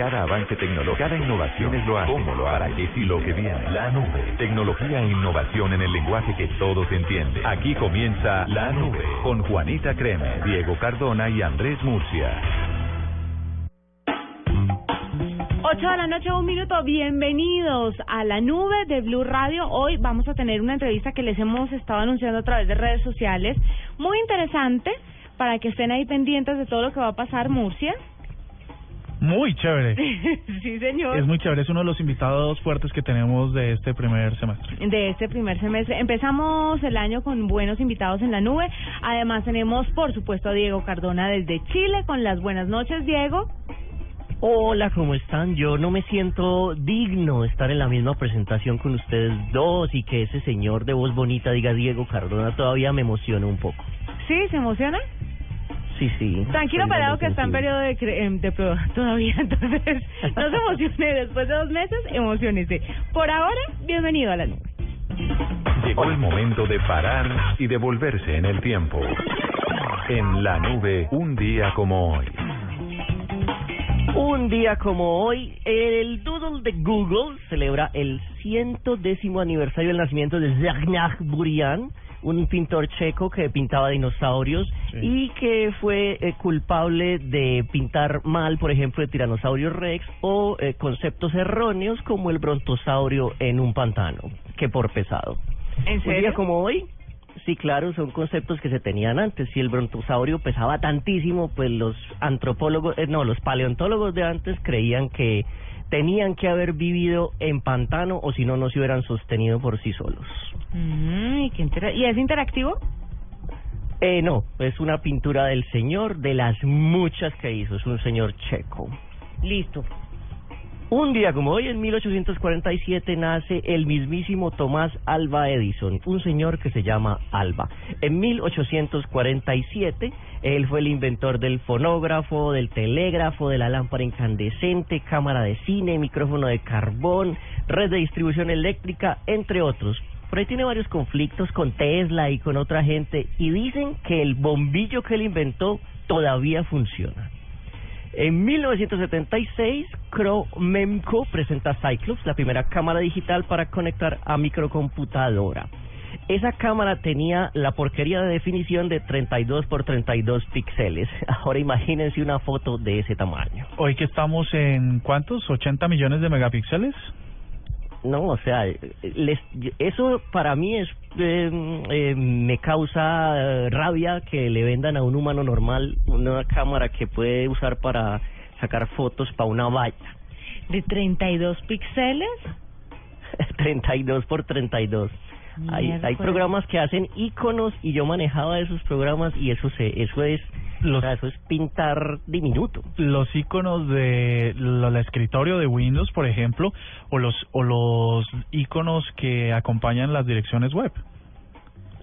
Cada avance tecnológico, cada innovación es lo hace, cómo lo hará, qué y lo que viene. La nube, tecnología e innovación en el lenguaje que todos entienden. Aquí comienza La Nube con Juanita Creme, Diego Cardona y Andrés Murcia. 8 de la noche, un minuto. Bienvenidos a la nube de Blue Radio. Hoy vamos a tener una entrevista que les hemos estado anunciando a través de redes sociales. Muy interesante para que estén ahí pendientes de todo lo que va a pasar, Murcia. Muy chévere. sí, señor. Es muy chévere. Es uno de los invitados fuertes que tenemos de este primer semestre. de este primer semestre. Empezamos el año con buenos invitados en la nube. Además tenemos, por supuesto, a Diego Cardona desde Chile con las buenas noches, Diego. Hola, ¿cómo están? Yo no me siento digno de estar en la misma presentación con ustedes dos y que ese señor de voz bonita diga Diego Cardona todavía me emociona un poco. ¿Sí? ¿Se emociona? Sí, sí. Tranquilo, parado que está en periodo de, cre- em, de prueba todavía, entonces no se emocione. Después de dos meses, emocionese. Por ahora, bienvenido a la nube. Llegó el momento de parar y devolverse en el tiempo. En La Nube, un día como hoy. Un día como hoy, el Doodle de Google celebra el ciento décimo aniversario del nacimiento de Zdeněk Burian, un pintor checo que pintaba dinosaurios y que fue eh, culpable de pintar mal, por ejemplo, el tiranosaurio rex o eh, conceptos erróneos como el brontosaurio en un pantano, que por pesado. ¿En Un día serio? como hoy, sí, claro, son conceptos que se tenían antes. Si el brontosaurio pesaba tantísimo, pues los antropólogos, eh, no, los paleontólogos de antes creían que tenían que haber vivido en pantano o si no, no se hubieran sostenido por sí solos. Mm, ¿y, qué intera- ¿Y es interactivo? Eh, no, es una pintura del señor, de las muchas que hizo, es un señor checo. Listo. Un día como hoy, en 1847, nace el mismísimo Tomás Alba Edison, un señor que se llama Alba. En 1847, él fue el inventor del fonógrafo, del telégrafo, de la lámpara incandescente, cámara de cine, micrófono de carbón, red de distribución eléctrica, entre otros. Por ahí tiene varios conflictos con Tesla y con otra gente, y dicen que el bombillo que él inventó todavía funciona. En 1976, Cromemco presenta Cyclops, la primera cámara digital para conectar a microcomputadora. Esa cámara tenía la porquería de definición de 32 por 32 píxeles. Ahora imagínense una foto de ese tamaño. Hoy que estamos en cuántos? 80 millones de megapíxeles. No, o sea, les, eso para mí es eh, eh, me causa rabia que le vendan a un humano normal una cámara que puede usar para sacar fotos para una valla. ¿De 32 píxeles? 32 por 32. Hay, hay programas que hacen iconos y yo manejaba esos programas y eso se eso es Los- o sea, eso es pintar diminuto. Los iconos de el escritorio de Windows, por ejemplo, o los o los iconos que acompañan las direcciones web.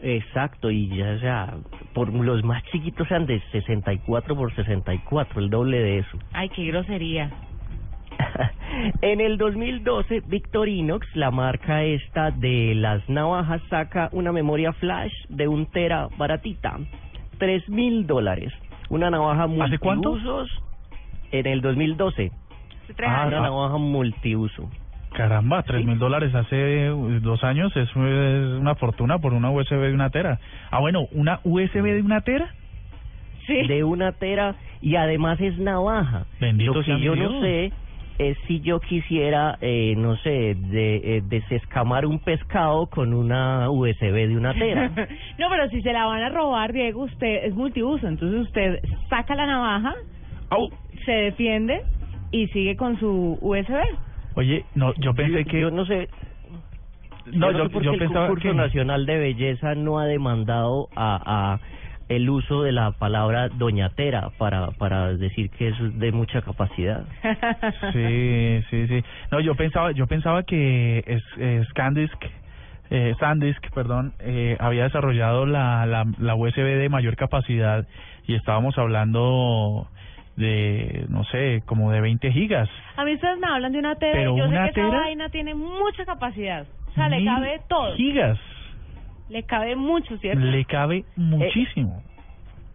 Exacto, y ya sea, por los más chiquitos sean de 64 por 64, el doble de eso. Ay, qué grosería. en el 2012, Victorinox, la marca esta de las navajas, saca una memoria flash de un tera baratita, tres mil dólares. Una navaja ¿Hace cuánto? multiusos en el 2012. Hace tres Ah, años. Una navaja multiuso. Caramba, tres mil dólares hace uh, dos años es, una fortuna por una USB de una tera. Ah, bueno, una USB de una tera. Sí. de una tera y además es navaja. Bendito Lo sea que mi yo Dios. no sé es si yo quisiera, eh, no sé, de, eh, desescamar un pescado con una USB de una tera. no, pero si se la van a robar, Diego, usted es multiuso. Entonces usted saca la navaja, Au. se defiende y sigue con su USB. Oye, no, yo pensé que Yo no sé. no, yo yo, sé yo el pensaba concurso que nacional de belleza no ha demandado a, a el uso de la palabra doñatera para, para decir que eso es de mucha capacidad. Sí, sí, sí. No, yo pensaba, yo pensaba que es, eh, Scandisk, eh, Sandisk, perdón, eh, había desarrollado la, la, la USB de mayor capacidad y estábamos hablando de, no sé, como de 20 gigas. A mí ustedes me hablan de una tera Pero yo una sé que esa tera- vaina tiene mucha capacidad. O sea, le cabe todo. Gigas. Le cabe mucho, ¿cierto? Le cabe muchísimo.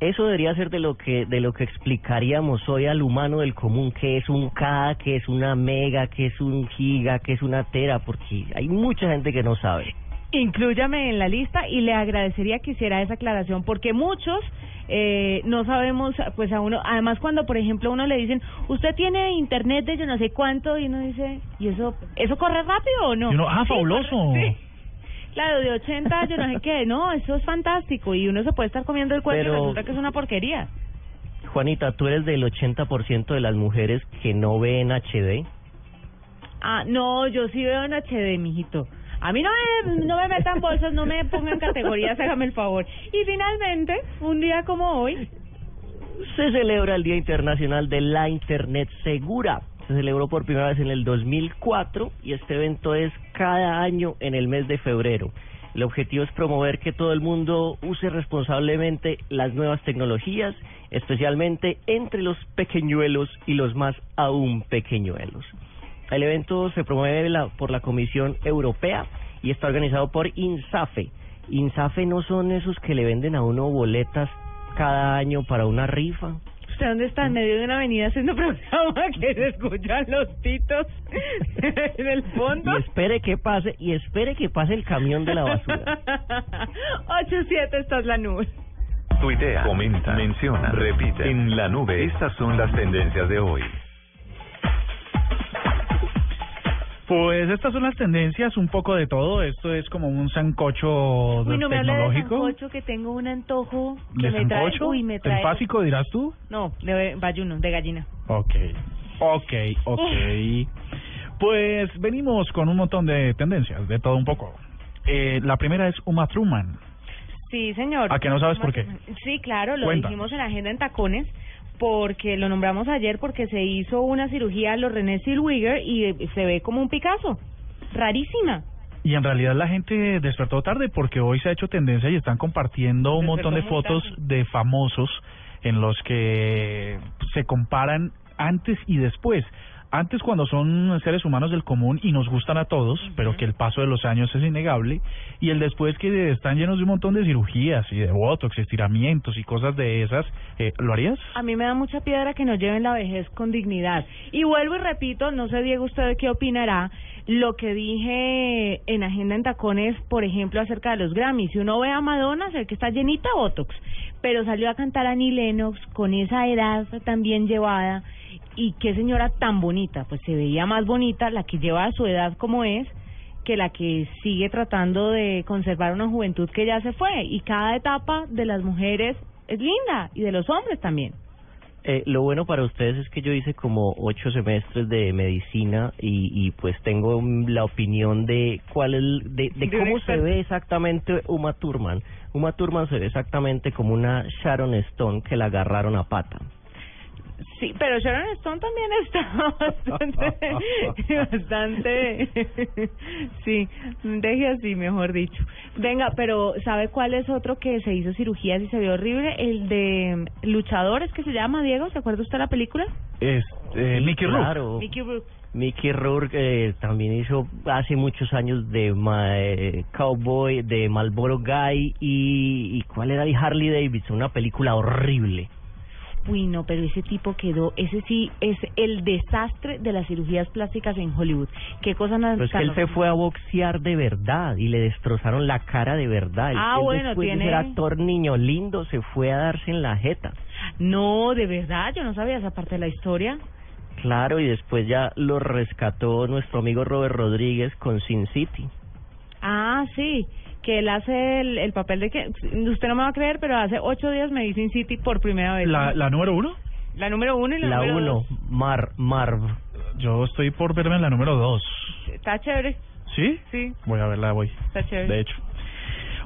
Eso debería ser de lo que de lo que explicaríamos hoy al humano del común, que es un K, que es una mega, que es un giga, que es una tera, porque hay mucha gente que no sabe. Inclúyame en la lista y le agradecería que hiciera esa aclaración porque muchos eh, no sabemos, pues a uno, además cuando por ejemplo a uno le dicen, usted tiene internet de yo no sé cuánto y uno dice, ¿y eso eso corre rápido o no? Y uno, ah, Sí, fabuloso. corre- sí. Claro, de 80 yo no sé qué, no, eso es fantástico y uno se puede estar comiendo el cuento y Pero- resulta que es una porquería. Juanita, tú eres del 80% de las mujeres que no ven HD. Ah, no, yo sí veo en HD, mijito. A mí no me, no me metan bolsas, no me pongan categorías, hágame el favor. Y finalmente, un día como hoy, Se celebra el Día Internacional de la Internet Segura. Se celebró por primera vez en el 2004 y este evento es cada año en el mes de febrero. El objetivo es promover que todo el mundo use responsablemente las nuevas tecnologías, especialmente entre los pequeñuelos y los más aún pequeñuelos. El evento se promueve por la Comisión Europea y está organizado por INSAFE. INSAFE no son esos que le venden a uno boletas cada año para una rifa. ¿Usted dónde está? En medio de una avenida haciendo programa que se escuchan los titos en el fondo. Y espere que pase, y espere que pase el camión de la basura. 8-7, esta es la nube. Tuitea, comenta, menciona, repite. En la nube, estas son las tendencias de hoy. Pues estas son las tendencias, un poco de todo. Esto es como un sancocho Uy, no me hable de tecnológico. sancocho que tengo un antojo que ¿De me trae, sancocho? uy, me trae. ¿Trifásico dirás tú? No, de bayuno, de gallina. Ok, ok, ok. Pues venimos con un montón de tendencias, de todo un poco. Eh, la primera es Uma Thurman. Sí, señor. ¿A que no sabes por qué? Sí, claro, lo dijimos en la agenda en tacones porque lo nombramos ayer porque se hizo una cirugía a los René Zellweger y eh, se ve como un Picasso. Rarísima. Y en realidad la gente despertó tarde porque hoy se ha hecho tendencia y están compartiendo un Despertó montón de fotos tarde. de famosos en los que se comparan antes y después. Antes cuando son seres humanos del común y nos gustan a todos, pero que el paso de los años es innegable, y el después que están llenos de un montón de cirugías y de botox, estiramientos y cosas de esas, eh, ¿lo harías? A mí me da mucha piedra que nos lleven la vejez con dignidad. Y vuelvo y repito, no sé Diego usted qué opinará, lo que dije en Agenda en Tacones, por ejemplo, acerca de los Grammys. Si uno ve a Madonna, ve que está llenita de Botox, pero salió a cantar Annie Lennox con esa edad tan bien llevada y qué señora tan bonita, pues se veía más bonita la que lleva a su edad como es que la que sigue tratando de conservar una juventud que ya se fue y cada etapa de las mujeres es linda y de los hombres también. Eh, lo bueno para ustedes es que yo hice como ocho semestres de medicina y, y pues tengo la opinión de cuál es, de, de De un cómo se ve exactamente Uma Thurman. Uma Thurman se ve exactamente como una Sharon Stone que la agarraron a pata. Sí, pero Sharon Stone también está bastante, bastante, sí, deje así, mejor dicho. Venga, pero ¿sabe cuál es otro que se hizo cirugías y se vio horrible? El de luchadores que se llama Diego, ¿se acuerda usted de la película? Es eh, Sí, Mickey Rourke. claro. Mickey Rourke. Mickey Rourke eh, también hizo hace muchos años de ma- eh, Cowboy, de Marlboro Guy y, y ¿cuál era? Y Harley Davidson, una película horrible. Uy, no, pero ese tipo quedó, ese sí es el desastre de las cirugías plásticas en Hollywood. Qué cosa más Pero es que él se fue a boxear de verdad y le destrozaron la cara de verdad. Ah, él bueno, después tiene- de ser actor niño lindo se fue a darse en la jeta. No, de verdad, yo no sabía esa parte de la historia. Claro, y después ya lo rescató nuestro amigo Robert Rodríguez con Sin City. Ah, sí, que él hace el, el papel de que, usted no me va a creer, pero hace ocho días me Sin City por primera vez. La, la número uno. La número uno y la, La número uno, dos. Mar, Marv. Yo estoy por verme en la número dos. Está chévere, ¿Sí? sí, Voy a verla, voy. está chévere. De hecho.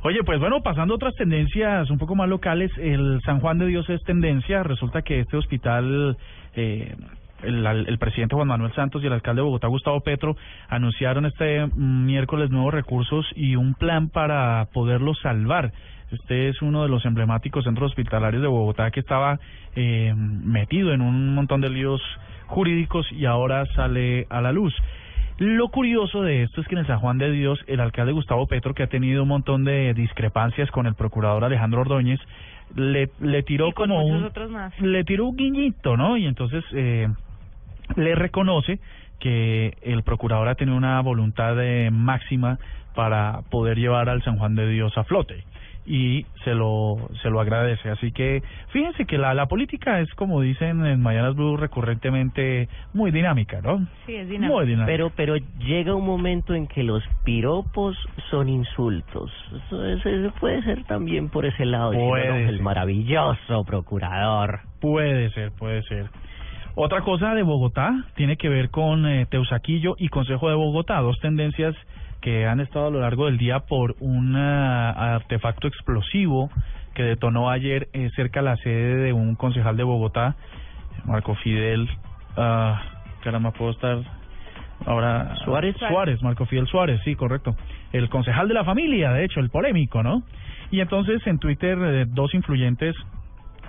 Oye, pues bueno, pasando a otras tendencias un poco más locales, el San Juan de Dios es tendencia. Resulta que este hospital, eh, el, el presidente Juan Manuel Santos y el alcalde de Bogotá, Gustavo Petro, anunciaron este miércoles nuevos recursos y un plan para poderlo salvar. Este es uno de los emblemáticos centros hospitalarios de Bogotá que estaba eh, metido en un montón de líos jurídicos y ahora sale a la luz. Lo curioso de esto es que en el San Juan de Dios, el alcalde Gustavo Petro, que ha tenido un montón de discrepancias con el procurador Alejandro Ordóñez, le, le tiró como un otros más. le tiró un guiñito, ¿no? Y entonces eh, le reconoce que el procurador ha tenido una voluntad eh, máxima para poder llevar al San Juan de Dios a flote y se lo se lo agradece. Así que fíjense que la, la política es, como dicen en Mañanas Blue, recurrentemente muy dinámica, ¿no? Sí, es dinámico. Muy dinámica. Pero, pero llega un momento en que los piropos son insultos. Eso, eso- eso puede ser también por ese lado. diciendo, Puede "No, ser. El maravilloso procurador. Puede ser, puede ser. Otra cosa de Bogotá tiene que ver con eh, Teusaquillo y Consejo de Bogotá, dos tendencias que han estado a lo largo del día por un ah, artefacto explosivo que detonó ayer eh, cerca a la sede de un concejal de Bogotá, Marco Fidel, ah, caramba, puedo estar ahora Suárez. Suárez, Marco Fidel Suárez, sí, correcto. El concejal de la familia, de hecho, el polémico, ¿no? Y entonces en Twitter eh, dos influyentes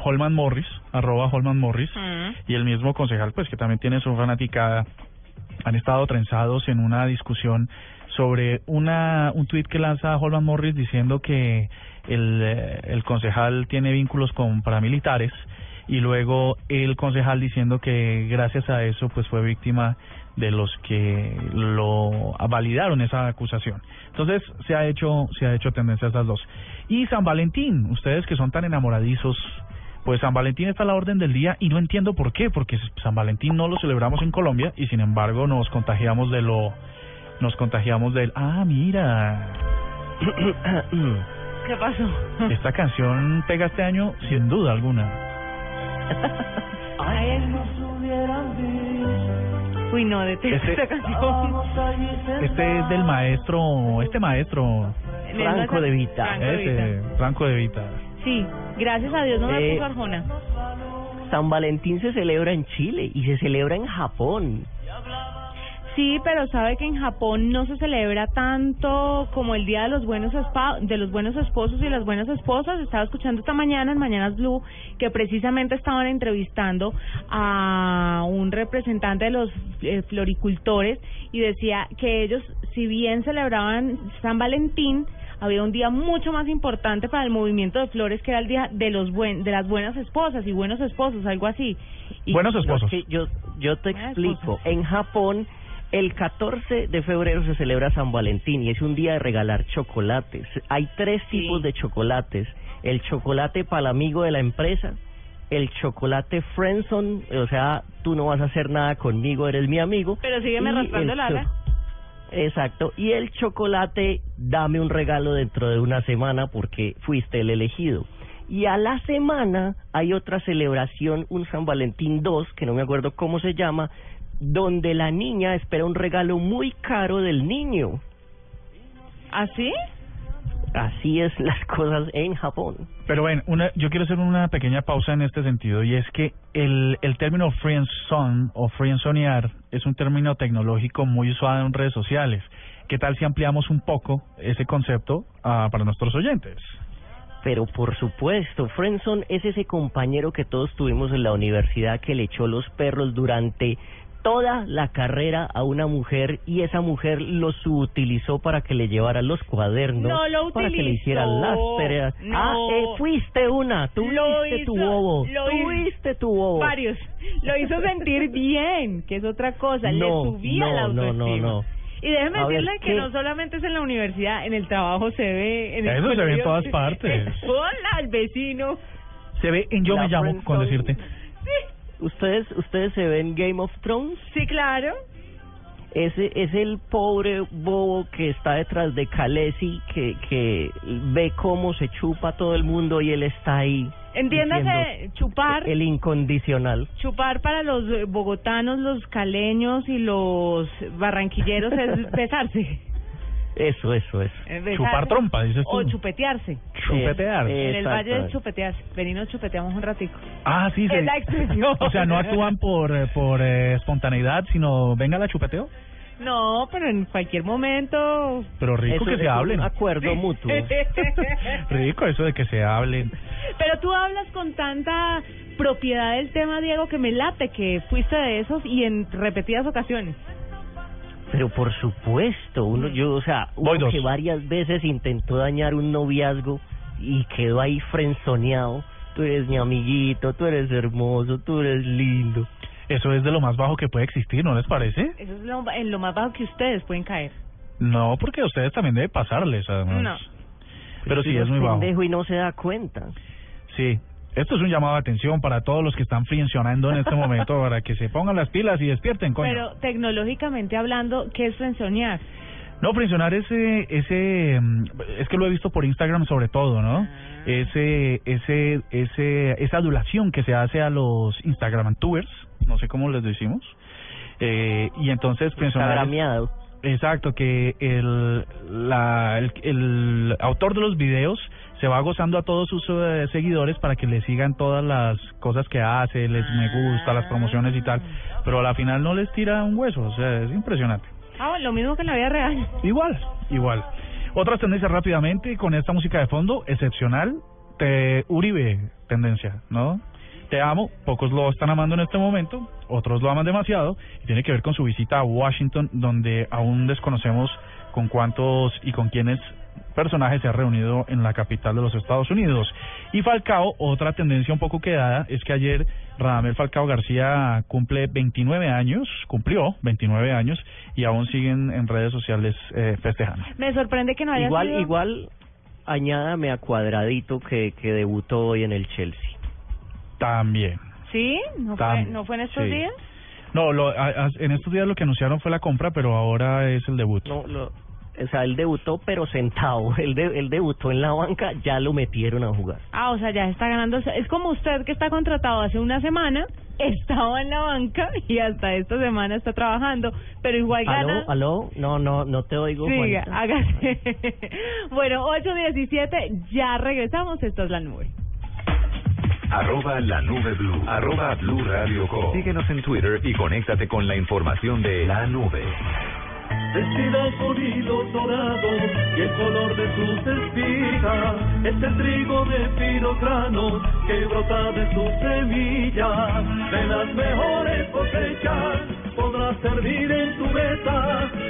Holman Morris, arroba Holman Morris, Mm. y el mismo concejal, pues que también tiene su fanaticada, han estado trenzados en una discusión sobre una un tuit que lanza Holman Morris diciendo que el, eh, el concejal tiene vínculos con paramilitares y luego el concejal diciendo que gracias a eso pues fue víctima de los que lo validaron esa acusación. Entonces se ha hecho se ha hecho tendencia a estas dos. Y San Valentín, ustedes que son tan enamoradizos, pues San Valentín está a la orden del día y no entiendo por qué, porque San Valentín no lo celebramos en Colombia y sin embargo nos contagiamos de lo nos contagiamos del ah, mira, ¿Qué pasó? esta canción pega este año sin duda alguna. Uy, no, detesto Este- esta canción. Este es del maestro, este maestro, Franco de Vita. Franco de Vita. ese, Franco de Vita. Sí, gracias a Dios no me Eh, puso Arjona. San Valentín se celebra en Chile y se celebra en Japón. Sí, pero sabe que en Japón no se celebra tanto como el Día de los Buenos Espa- de los Buenos Esposos y las Buenas Esposas. Estaba escuchando esta mañana en Mañanas Blue que precisamente estaban entrevistando a un representante de los eh, floricultores y decía que ellos, si bien celebraban San Valentín, había un día mucho más importante para el movimiento de flores que era el día de los buen, de las buenas esposas y buenos esposos, algo así. Y- Buenos No, esposos. es que yo, yo te Buenas explico. En Japón, el 14 de febrero se celebra San Valentín y es un día de regalar chocolates. Hay tres Sí. tipos de chocolates. El chocolate para el amigo de la empresa, el chocolate friendzone, o sea, tú no vas a hacer nada conmigo, eres mi amigo. Pero sígueme el el ala. Exacto. Y el chocolate, dame un regalo dentro de una semana porque fuiste el elegido. Y a la semana hay otra celebración, un San Valentín 2, que no me acuerdo cómo se llama, donde la niña espera un regalo muy caro del niño. ¿Así? Así es las cosas en Japón. Pero bueno, una, yo quiero hacer una pequeña pausa en este sentido y es que el, el término friendzone o friendzonear es un término tecnológico muy usado en redes sociales. ¿Qué tal si ampliamos un poco ese concepto ah, para nuestros oyentes? Pero por supuesto, Friendson es ese compañero que todos tuvimos en la universidad que le echó los perros durante toda la carrera a una mujer y esa mujer lo subutilizó para que le llevara los cuadernos, No lo para que le hiciera las tareas. No. Ah, eh, fuiste una, tuviste Lo hizo- tu bobo, tuviste tu bobo. Varios. Lo hizo sentir bien, que es otra cosa. No, Le subía no, la no, autoestima. no, no. Y déjeme A ver, decirle que ¿qué? no solamente es en la universidad, en el trabajo se ve. En el Eso se ve en todas partes. Hola, el vecino. Se ve en Yo La me llamo con decirte. ¿Ustedes, ustedes se ven Game of Thrones? Sí, claro. Ese es el pobre bobo que está detrás de Khaleesi, que, que ve cómo se chupa todo el mundo y él está ahí. Entiéndase, chupar. El incondicional. Chupar para los bogotanos, los caleños y los barranquilleros es besarse. Eso, eso, eso. Besar- Chupar trompa, dices tú. O chupetearse. Chupetear. En el valle es exactamente. chupetearse. Vení, nos chupeteamos un ratico. Ah, sí, Es se- la expresión. O sea, no actúan por, eh, por eh, espontaneidad, sino venga la chupeteo. No, pero en cualquier momento... Pero rico Eso que es se un hablen. acuerdo mutuo. Rico eso de que se hablen. Pero tú hablas con tanta propiedad del tema, Diego, que me late que fuiste de esos y en repetidas ocasiones. Pero por supuesto, uno, yo, o sea, Voy uno dos. que varias veces intentó dañar un noviazgo y quedó ahí frenzoneado. Tú eres mi amiguito, tú eres hermoso, tú eres lindo. Eso es de lo más bajo que puede existir, ¿no les parece? Eso es lo, en lo más bajo que ustedes pueden caer. No, porque a ustedes también debe pasarles, además. No. Pero sí uno es muy bajo. pendejo y no se da cuenta. Sí. Esto es un llamado de atención para todos los que están frencionando en este momento para que se pongan las pilas y despierten, coño. Pero tecnológicamente hablando, ¿qué es frenzonear? No, frencionar ese, ese, mm, es que lo he visto por Instagram sobre todo, ¿no? Ese, ese, ese, esa adulación que se hace a los Instagramtubers, no sé cómo les decimos, eh, y entonces frencionar es- Instagrameado. Exacto, que el, la, el, el autor de los videos se va gozando a todos sus eh, seguidores para que le sigan todas las cosas que hace, les me gusta, las promociones y tal, pero a la final no les tira un hueso, o sea, es impresionante. Ah, lo mismo que en la vida real. Igual, igual. Otras tendencias rápidamente con esta música de fondo, excepcional, te Uribe tendencia, ¿no? Te amo, pocos lo están amando en este momento, otros lo aman demasiado, y tiene que ver con su visita a Washington, donde aún desconocemos con cuántos y con quiénes personajes se ha reunido en la capital de los Estados Unidos. Y Falcao, otra tendencia un poco quedada, es que ayer Radamel Falcao García cumple 29 años, cumplió 29 años, y aún siguen en redes sociales eh, festejando. Me sorprende que no haya Igual, sido... igual, añádame a Cuadradito que, que debutó hoy en el Chelsea. También. ¿Sí? ¿No fue, ¿no fue en estos sí. días? No, lo, a- a- en estos días lo que anunciaron fue la compra, pero ahora es el debut. No, lo, o sea, él debutó pero sentado. Él, de- él debutó en la banca, ya lo metieron a jugar. Ah, o sea, ya está ganando. Es como usted que está contratado hace una semana, estaba en la banca y hasta esta semana está trabajando, pero igual gana. ¿Aló? ¿Aló? No, no, no te oigo, Juanita. hágase. bueno, 8.17, ya regresamos. Esto es la nube. Arroba la nube blue. Arroba blue radio com. Síguenos en Twitter y conéctate con la información de la nube. Vestida con hilos dorados y el color de sus espigas es el trigo de finos granos que brota de sus semillas. De las mejores cosechas podrás servir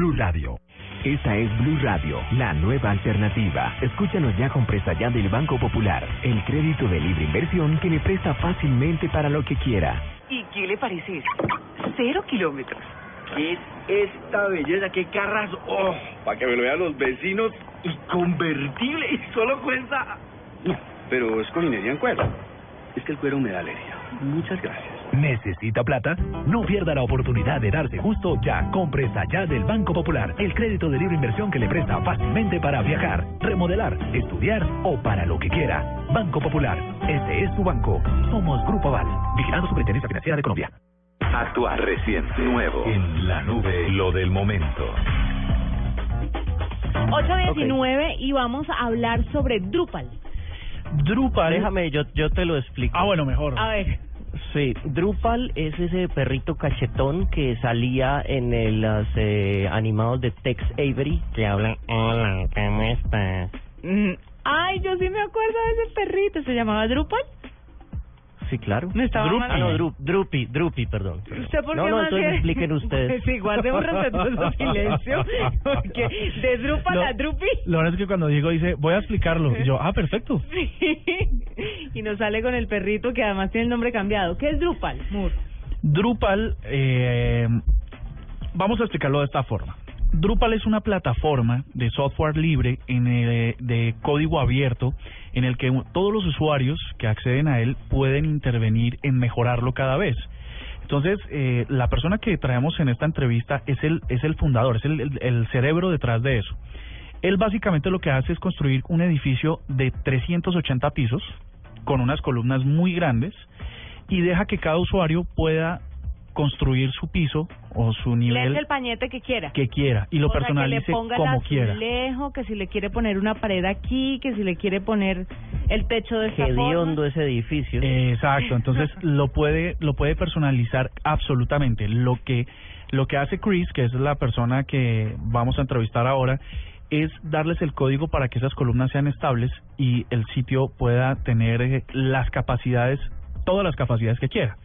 Blue Radio. Esta es Blue Radio, la nueva alternativa. Escúchanos ya con presta ya del Banco Popular, el crédito de libre inversión que le presta fácilmente para lo que quiera. ¿Y qué le parece eso? Cero kilómetros. ¿Qué es esta belleza? ¿Qué carras? ¡Oh! Para que me lo vean los vecinos. Y convertible. Y solo cuesta... No, pero es cojinería en cuero. Es que el cuero me da alegría. Muchas gracias. ¿Necesita plata? No pierda la oportunidad de darse gusto ya. Compre allá del Banco Popular, el crédito de libre inversión que le presta fácilmente para viajar, remodelar, estudiar o para lo que quiera. Banco Popular, este es tu banco. Somos Grupo Aval, vigilando Superintendencia Financiera de Colombia. Actuar reciente, nuevo. En la nube, lo del momento. 8.19 y vamos a hablar sobre Drupal. Drupal. Déjame, yo, yo te lo explico. Ah, bueno, mejor. A ver. Sí, Drupal es ese perrito cachetón que salía en el, los eh, animados de Tex Avery que hablan, hola, ¿cómo estás? Mm, Ay, yo sí me acuerdo de ese perrito. ¿Se llamaba Drupal? Sí, claro. Me estaba Drupi. mal- Ah, no, Dru- Drupi, Drupi, perdón. ¿Usted por no, qué no, más entonces bien- expliquen ustedes. Sí, guarde un respetuoso silencio. Porque de Drupal No. a Drupi. Lo bueno es que cuando Diego dice, voy a explicarlo, y yo, ah, perfecto. y nos sale con el perrito que además tiene el nombre cambiado. ¿Qué es Drupal? Mur? Drupal, eh, vamos a explicarlo de esta forma. Drupal es una plataforma de software libre en el- de código abierto en el que todos los usuarios que acceden a él pueden intervenir en mejorarlo cada vez. Entonces, eh, la persona que traemos en esta entrevista es el, es el fundador, es el, el- el cerebro detrás de eso. Él básicamente lo que hace es construir un edificio de 380 pisos con unas columnas muy grandes y deja que cada usuario pueda construir su piso o su Le nivel eche el pañete que quiera. que quiera y lo O sea, personalice que le ponga como quiera. azulejo, que si le quiere poner una pared aquí, que si le quiere poner el techo de esta Qué hediondo ese edificio. Exacto, entonces lo puede lo puede personalizar absolutamente. Lo que lo que hace Chris, que es la persona que vamos a entrevistar ahora, es darles el código para que esas columnas sean estables y el sitio pueda tener eh, las capacidades, todas las capacidades que quiera.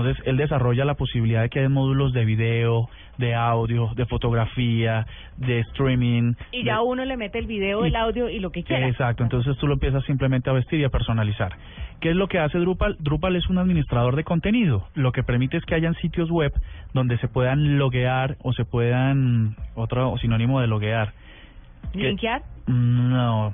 Entonces, él desarrolla la posibilidad de que hay módulos de video, de audio, de fotografía, de streaming. Y de- ya uno le mete el video, Y- el audio y lo que quiera. Exacto, entonces tú lo empiezas simplemente a vestir y a personalizar. ¿Qué es lo que hace Drupal? Drupal es un administrador de contenido, lo que permite es que hayan sitios web donde se puedan loguear o se puedan, otro sinónimo de loguear. que- Linkear, No,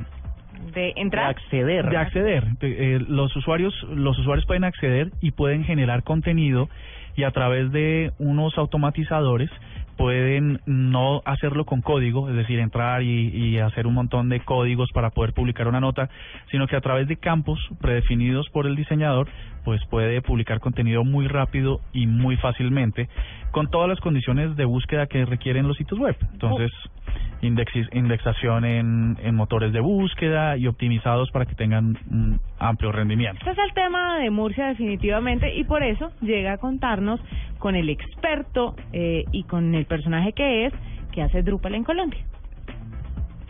de entrar. acceder. de acceder. De- eh, los usuarios los usuarios pueden acceder y pueden generar contenido y a través de unos automatizadores pueden no hacerlo con código, es decir, entrar y, y hacer un montón de códigos para poder publicar una nota, sino que a través de campos predefinidos por el diseñador, pues puede publicar contenido muy rápido y muy fácilmente, con todas las condiciones de búsqueda que requieren los sitios web. Entonces, indexis- indexación en, en motores de búsqueda y optimizados para que tengan un amplio rendimiento. Este es el tema de Murcia definitivamente y por eso llega a contarnos con el experto eh, y con el personaje que es que hace Drupal en Colombia.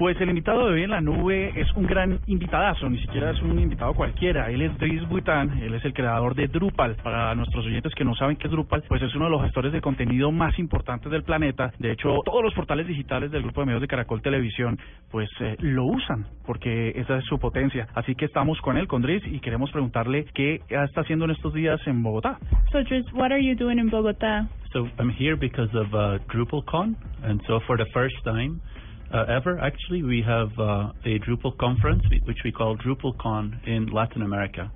Pues el invitado de hoy en la nube es un gran invitadazo, ni siquiera es un invitado cualquiera. Él es Dries Buitan, él es el creador de Drupal. Para nuestros oyentes que no saben qué es Drupal, pues es uno de los gestores de contenido más importantes del planeta. De hecho, todos los portales digitales del grupo de medios de Caracol Televisión, pues eh, lo usan, porque esa es su potencia. Así que estamos con él, con Dries, y queremos preguntarle qué está haciendo en estos días en Bogotá. So, Dries, what are you doing in Bogota? So I'm here because of uh, DrupalCon, and so for the first time uh, ever, actually, we have uh, a Drupal conference, which we call DrupalCon in Latin America.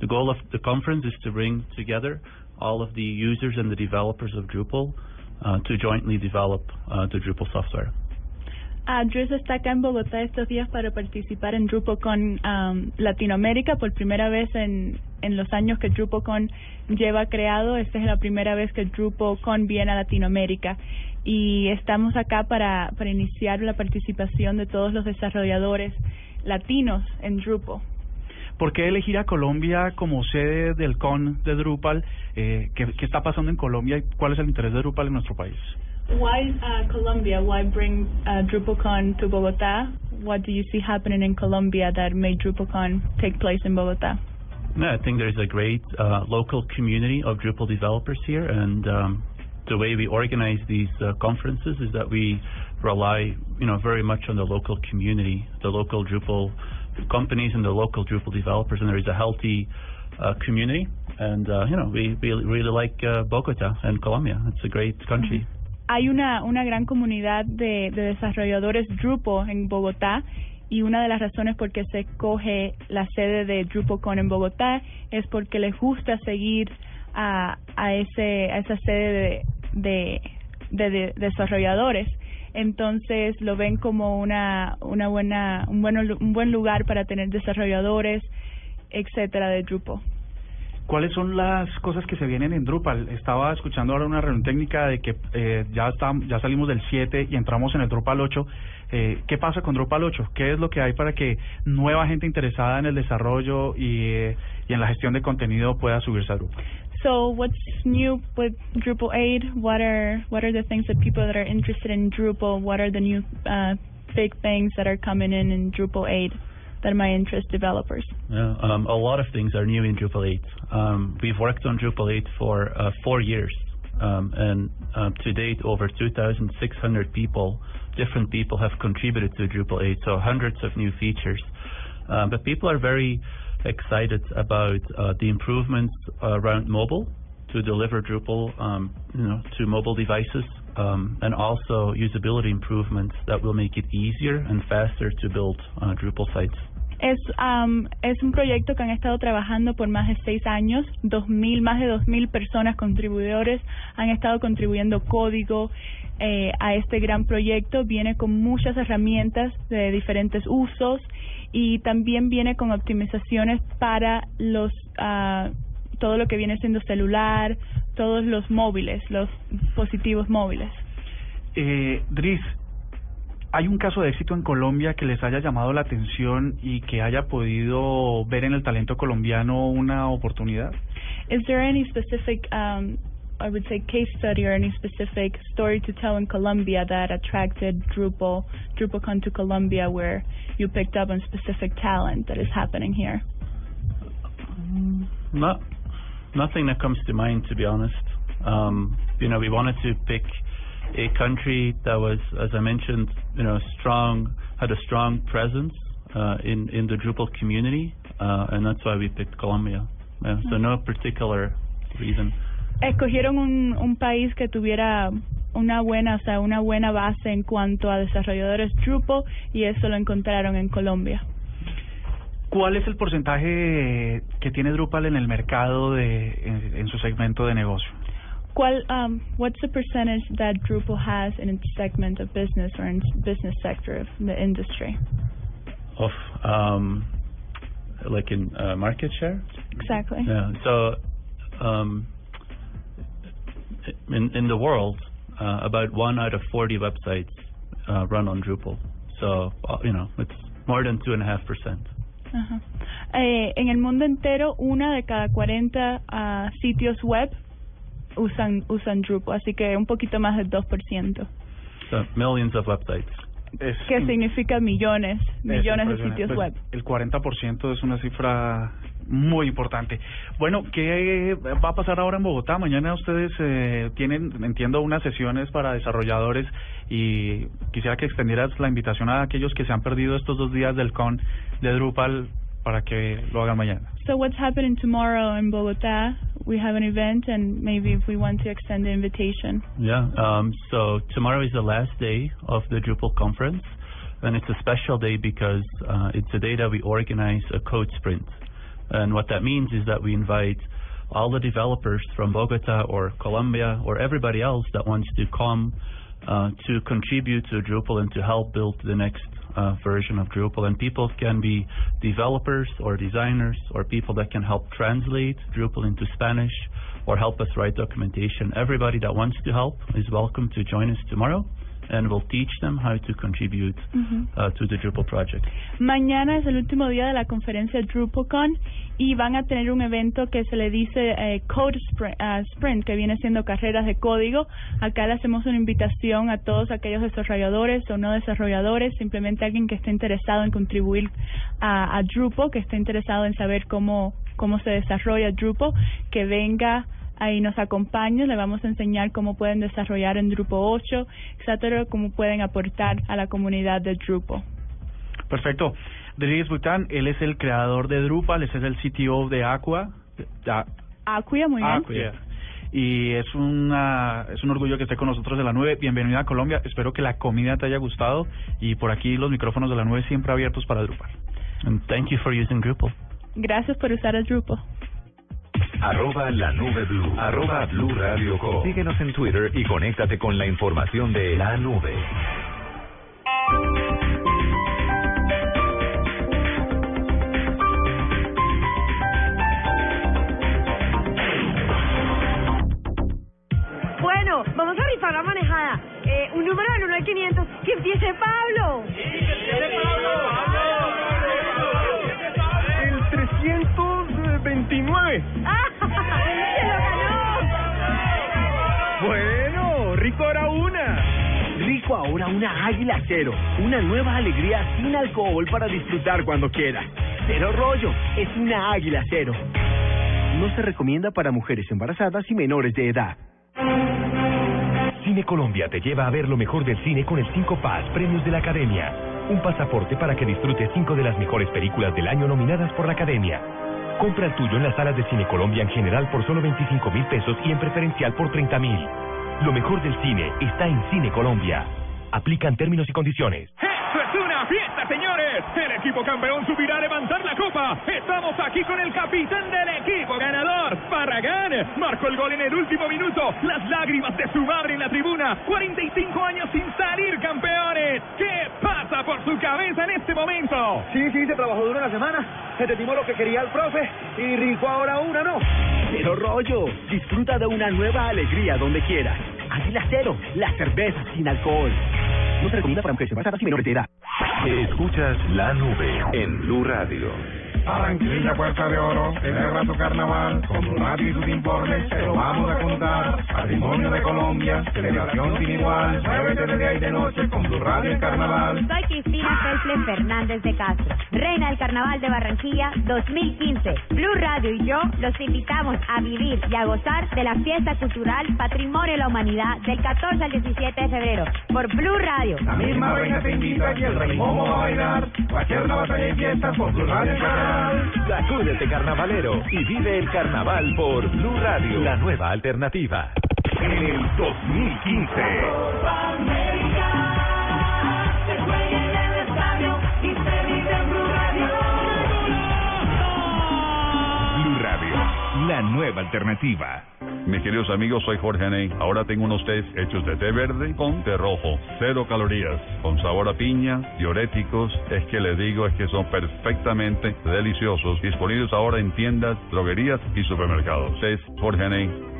The goal of the conference is to bring together all of the users and the developers of Drupal uh, to jointly develop uh, the Drupal software. Dries está acá en Bogotá estos días para participar en DrupalCon um, Latinoamérica por primera vez en, en los años que DrupalCon lleva creado. Esta es la primera vez que DrupalCon viene a Latinoamérica y estamos acá para, para iniciar la participación de todos los desarrolladores latinos en Drupal. ¿Por qué elegir a Colombia como sede del CON de Drupal? Eh, ¿qué, ¿Qué está pasando en Colombia y cuál es el interés de Drupal en nuestro país? Why uh, Colombia? Why bring uh, DrupalCon to Bogota? What do you see happening in Colombia that made DrupalCon take place in Bogota? Yeah, I think there's a great uh, local community of Drupal developers here, and um, the way we organize these uh, conferences is that we rely, you know, very much on the local community, the local Drupal companies and the local Drupal developers, and there is a healthy uh, community. And uh, you know, we, we really like uh, Bogota and Colombia. It's a great country. Hay una, una gran comunidad de, de desarrolladores Drupal en Bogotá y una de las razones por qué se escoge la sede de DrupalCon en Bogotá es porque les gusta seguir a, a, ese, a esa sede de, de, de, de desarrolladores. Entonces lo ven como una, una buena, un, bueno, un buen lugar para tener desarrolladores, etcétera, de Drupal. ¿Cuáles son las cosas que se vienen en Drupal? Estaba escuchando ahora una reunión técnica de que eh, ya está, ya salimos del 7 y entramos en el Drupal 8. Eh, ¿Qué pasa con Drupal 8? ¿Qué es lo que hay para que nueva gente interesada en el desarrollo y, eh, y en la gestión de contenido pueda subirse a Drupal? So what's new with Drupal 8? What are what are the things that people that are interested in Drupal? What are the new uh, big things that are coming in in Drupal 8? that might interest developers. Yeah, um, a lot of things are new in Drupal 8. Um, we've worked on Drupal 8 for uh, four years, um, and uh, to date, over 2,600 people, different people, have contributed to Drupal 8. So hundreds of new features. Um, but people are very excited about uh, the improvements around mobile to deliver Drupal, um, you know, to mobile devices, um, and also usability improvements that will make it easier and faster to build uh, Drupal sites. Es, um, es un proyecto que han estado trabajando por más de seis años. Dos mil, más de dos mil personas contribuidores han estado contribuyendo código eh, a este gran proyecto. Viene con muchas herramientas de diferentes usos y también viene con optimizaciones para los uh, todo lo que viene siendo celular, todos los móviles, los dispositivos móviles. Eh, Dris, ¿hay un caso de éxito en Colombia que les haya llamado la atención y que haya podido ver en el talento colombiano una oportunidad? Is there any specific, um, I would say, case study or any specific story to tell in Colombia that attracted Drupal, DrupalCon to Colombia where you picked up on specific talent that is happening here? Not, nothing that comes to mind, to be honest. Um, you know, we wanted to pick a country that was, as I mentioned, you know, strong, had a strong presence uh, in in the Drupal community, uh, and that's why we picked Colombia. Yeah, so no particular reason. Escogieron un, un país que tuviera una buena, o sea, una buena base en cuanto a desarrolladores Drupal y eso lo encontraron en Colombia. ¿Cuál es el porcentaje que tiene Drupal en el mercado de en, en su segmento de negocio? ¿Cuál, um, what's the percentage that Drupal has in its segment of business or in business sector of the industry? Of um, like in uh, market share? Exactly. Yeah. So, um, in in the world, uh, about one out of 40 websites uh, run on Drupal. So, uh, you know, it's more than two and a half percent. Ajá. Eh, en el mundo entero, una de cada 40 uh, sitios web usan usan Drupal, así que un poquito más del 2%. So, millions of websites. Es, que significa millones, millones de sitios pues, web. El 40% es una cifra muy importante. Bueno, ¿qué va a pasar ahora en Bogotá? Mañana ustedes eh, tienen, entiendo, unas sesiones para desarrolladores y quisiera que extendieras la invitación a aquellos que se han perdido estos dos días del CON de Drupal para que lo hagan mañana. So what's happening tomorrow in Bogotá? We have an event and maybe if we want to extend the invitation. Yeah, um, so tomorrow is the last day of the Drupal conference and it's a special day because uh, it's a day that we organize a code sprint. And what that means is that we invite all the developers from Bogota or Colombia or everybody else that wants to come uh, to contribute to Drupal and to help build the next uh, version of Drupal. And people can be developers or designers or people that can help translate Drupal into Spanish or help us write documentation. Everybody that wants to help is welcome to join us tomorrow. And we'll teach them how to contribute uh, to the Drupal project. Mañana es el último día de la conferencia DrupalCon y van a tener un evento que se le dice eh, Code Sprint, uh, Sprint, que viene siendo carreras de código. Acá le hacemos una invitación a todos aquellos desarrolladores o no desarrolladores, simplemente alguien que esté interesado en contribuir a, a Drupal, que esté interesado en saber cómo cómo se desarrolla Drupal, que venga ahí nos acompaña, le vamos a enseñar cómo pueden desarrollar en Drupal 8, etcétera, cómo pueden aportar a la comunidad de Drupal. Perfecto. Dries Butan, él es el creador de Drupal, ese es el CTO de Aqua. Aqua, muy bien. Aqua. Y es una es un orgullo que esté con nosotros de la nube. Bienvenido a Colombia. Espero que la comida te haya gustado y por aquí los micrófonos de la nube siempre abiertos para Drupal. And thank you for using Drupal. Gracias por usar el Drupal. Arroba la nube blue. Arroba blue radio com. Síguenos en Twitter y conéctate con la información de la nube. Bueno, vamos a rifar la manejada. Eh, un número del 1 al 500. ¡Que empiece Pablo! El 329. ¡Ah! ¡Se lo ganó! Bueno, rico era una. Rico ahora una águila cero. Una nueva alegría sin alcohol para disfrutar cuando quieras. Cero rollo. Es una águila cero. No se recomienda para mujeres embarazadas y menores de edad. Cine Colombia te lleva a ver lo mejor del cine con el 5 Paz Premios de la Academia. Un pasaporte para que disfrutes cinco de las mejores películas del año nominadas por la Academia. Compra el tuyo en las salas de Cine Colombia en general por solo 25 mil pesos y en preferencial por 30 mil. Lo mejor del cine está en Cine Colombia. Aplican términos y condiciones. ¡Esto es una fiesta, señores! El equipo campeón subirá a levantar la copa. Estamos aquí con el capitán del Barragán. Marcó el gol en el último minuto. Las lágrimas de su madre en la tribuna. 45 años sin salir campeones. ¿Qué pasa por su cabeza en este momento? Sí, sí, se trabajó duro una semana. Se te timó lo que quería el profe y rico ahora una, ¿no? Cero rollo. Disfruta de una nueva alegría donde quieras. Águila Cero, la cerveza sin alcohol. No se recomienda para mujeres embarazadas y menores de edad. Escuchas la nube en Blue Radio. Barranquilla, Puerta de Oro, celebra su carnaval, con su radio y sus informes, te lo vamos a contar. Patrimonio de Colombia, celebración sin igual, muévete de día y de noche con tu radio y carnaval. Soy Cristina Felple Fernández de Castro, reina del Carnaval de Barranquilla 2015. Blue Radio y yo los invitamos a vivir y a gozar de la fiesta cultural Patrimonio de la Humanidad del 14 al 17 de febrero por Blue Radio. La misma reina te invita y el rey Momo va a bailar, cualquier la batalla y fiestas por Blue Radio y carnaval. Sacúdete carnavalero y vive el carnaval por Blue Radio, la nueva alternativa. En el 2015. Blue Radio, la nueva alternativa. Mis queridos amigos, soy Jorge Ney. Ahora tengo unos test hechos de té verde con té rojo. Cero calorías, con sabor a piña, diuréticos. Es que les digo, es que son perfectamente deliciosos. Disponibles ahora en tiendas, droguerías y supermercados. Es Jorge Ney.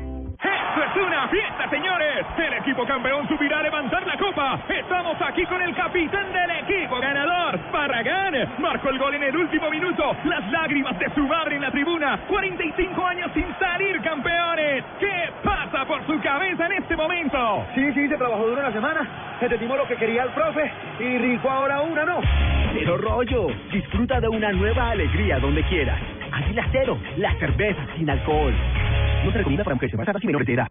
¡Esto es una fiesta, señores! El equipo campeón subirá a levantar la copa. Estamos aquí con el capitán del equipo ganador, Barragán. Marcó el gol en el último minuto. Las lágrimas de su madre en la tribuna. 45 años sin salir ¿Qué pasa por su cabeza en este momento? Sí, sí, se trabajó duro una semana. Se te timó lo que quería el profe y rico ahora una, ¿no? Cero rollo. Disfruta de una nueva alegría donde quieras. Águila Cero, la cerveza sin alcohol. No se recomienda para mujeres embarazadas y menores de edad.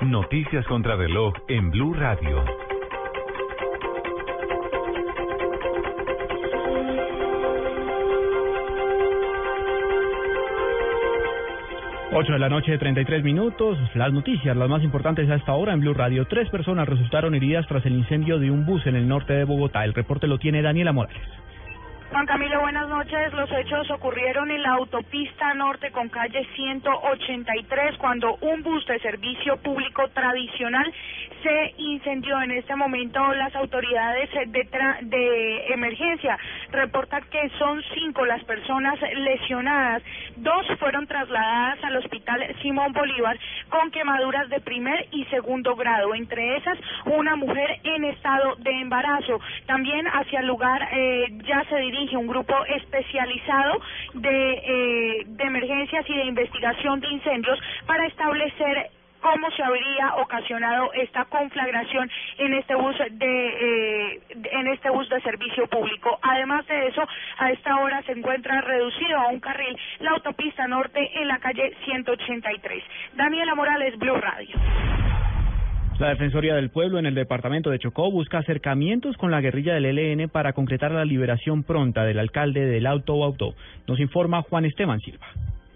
Noticias contra reloj en Blue Radio. Ocho de la noche, 33 minutos. Las noticias, las más importantes a esta hora en Blue Radio. Tres personas resultaron heridas tras el incendio de un bus en el norte de Bogotá. El reporte lo tiene Daniela Morales. Juan Camilo, buenas noches. Los hechos ocurrieron en la autopista norte con calle 183 cuando un bus de servicio público tradicional se incendió. En este momento las autoridades de, tra- de emergencia reportan que son cinco las personas lesionadas. Dos fueron trasladadas al hospital Simón Bolívar con quemaduras de primer y segundo grado. Entre esas, una mujer en estado de embarazo. También hacia el lugar eh, ya se dirige un grupo especializado de, eh, de emergencias y de investigación de incendios para establecer cómo se habría ocasionado esta conflagración en este bus de eh, en este bus de servicio público. Además de eso, a esta hora se encuentra reducido a un carril la autopista norte en la calle 183. Daniela Morales, Blue Radio. La Defensoría del Pueblo en el departamento de Chocó busca acercamientos con la guerrilla del ELN para concretar la liberación pronta del alcalde del Alto Bautó. Nos informa Juan Esteban Silva.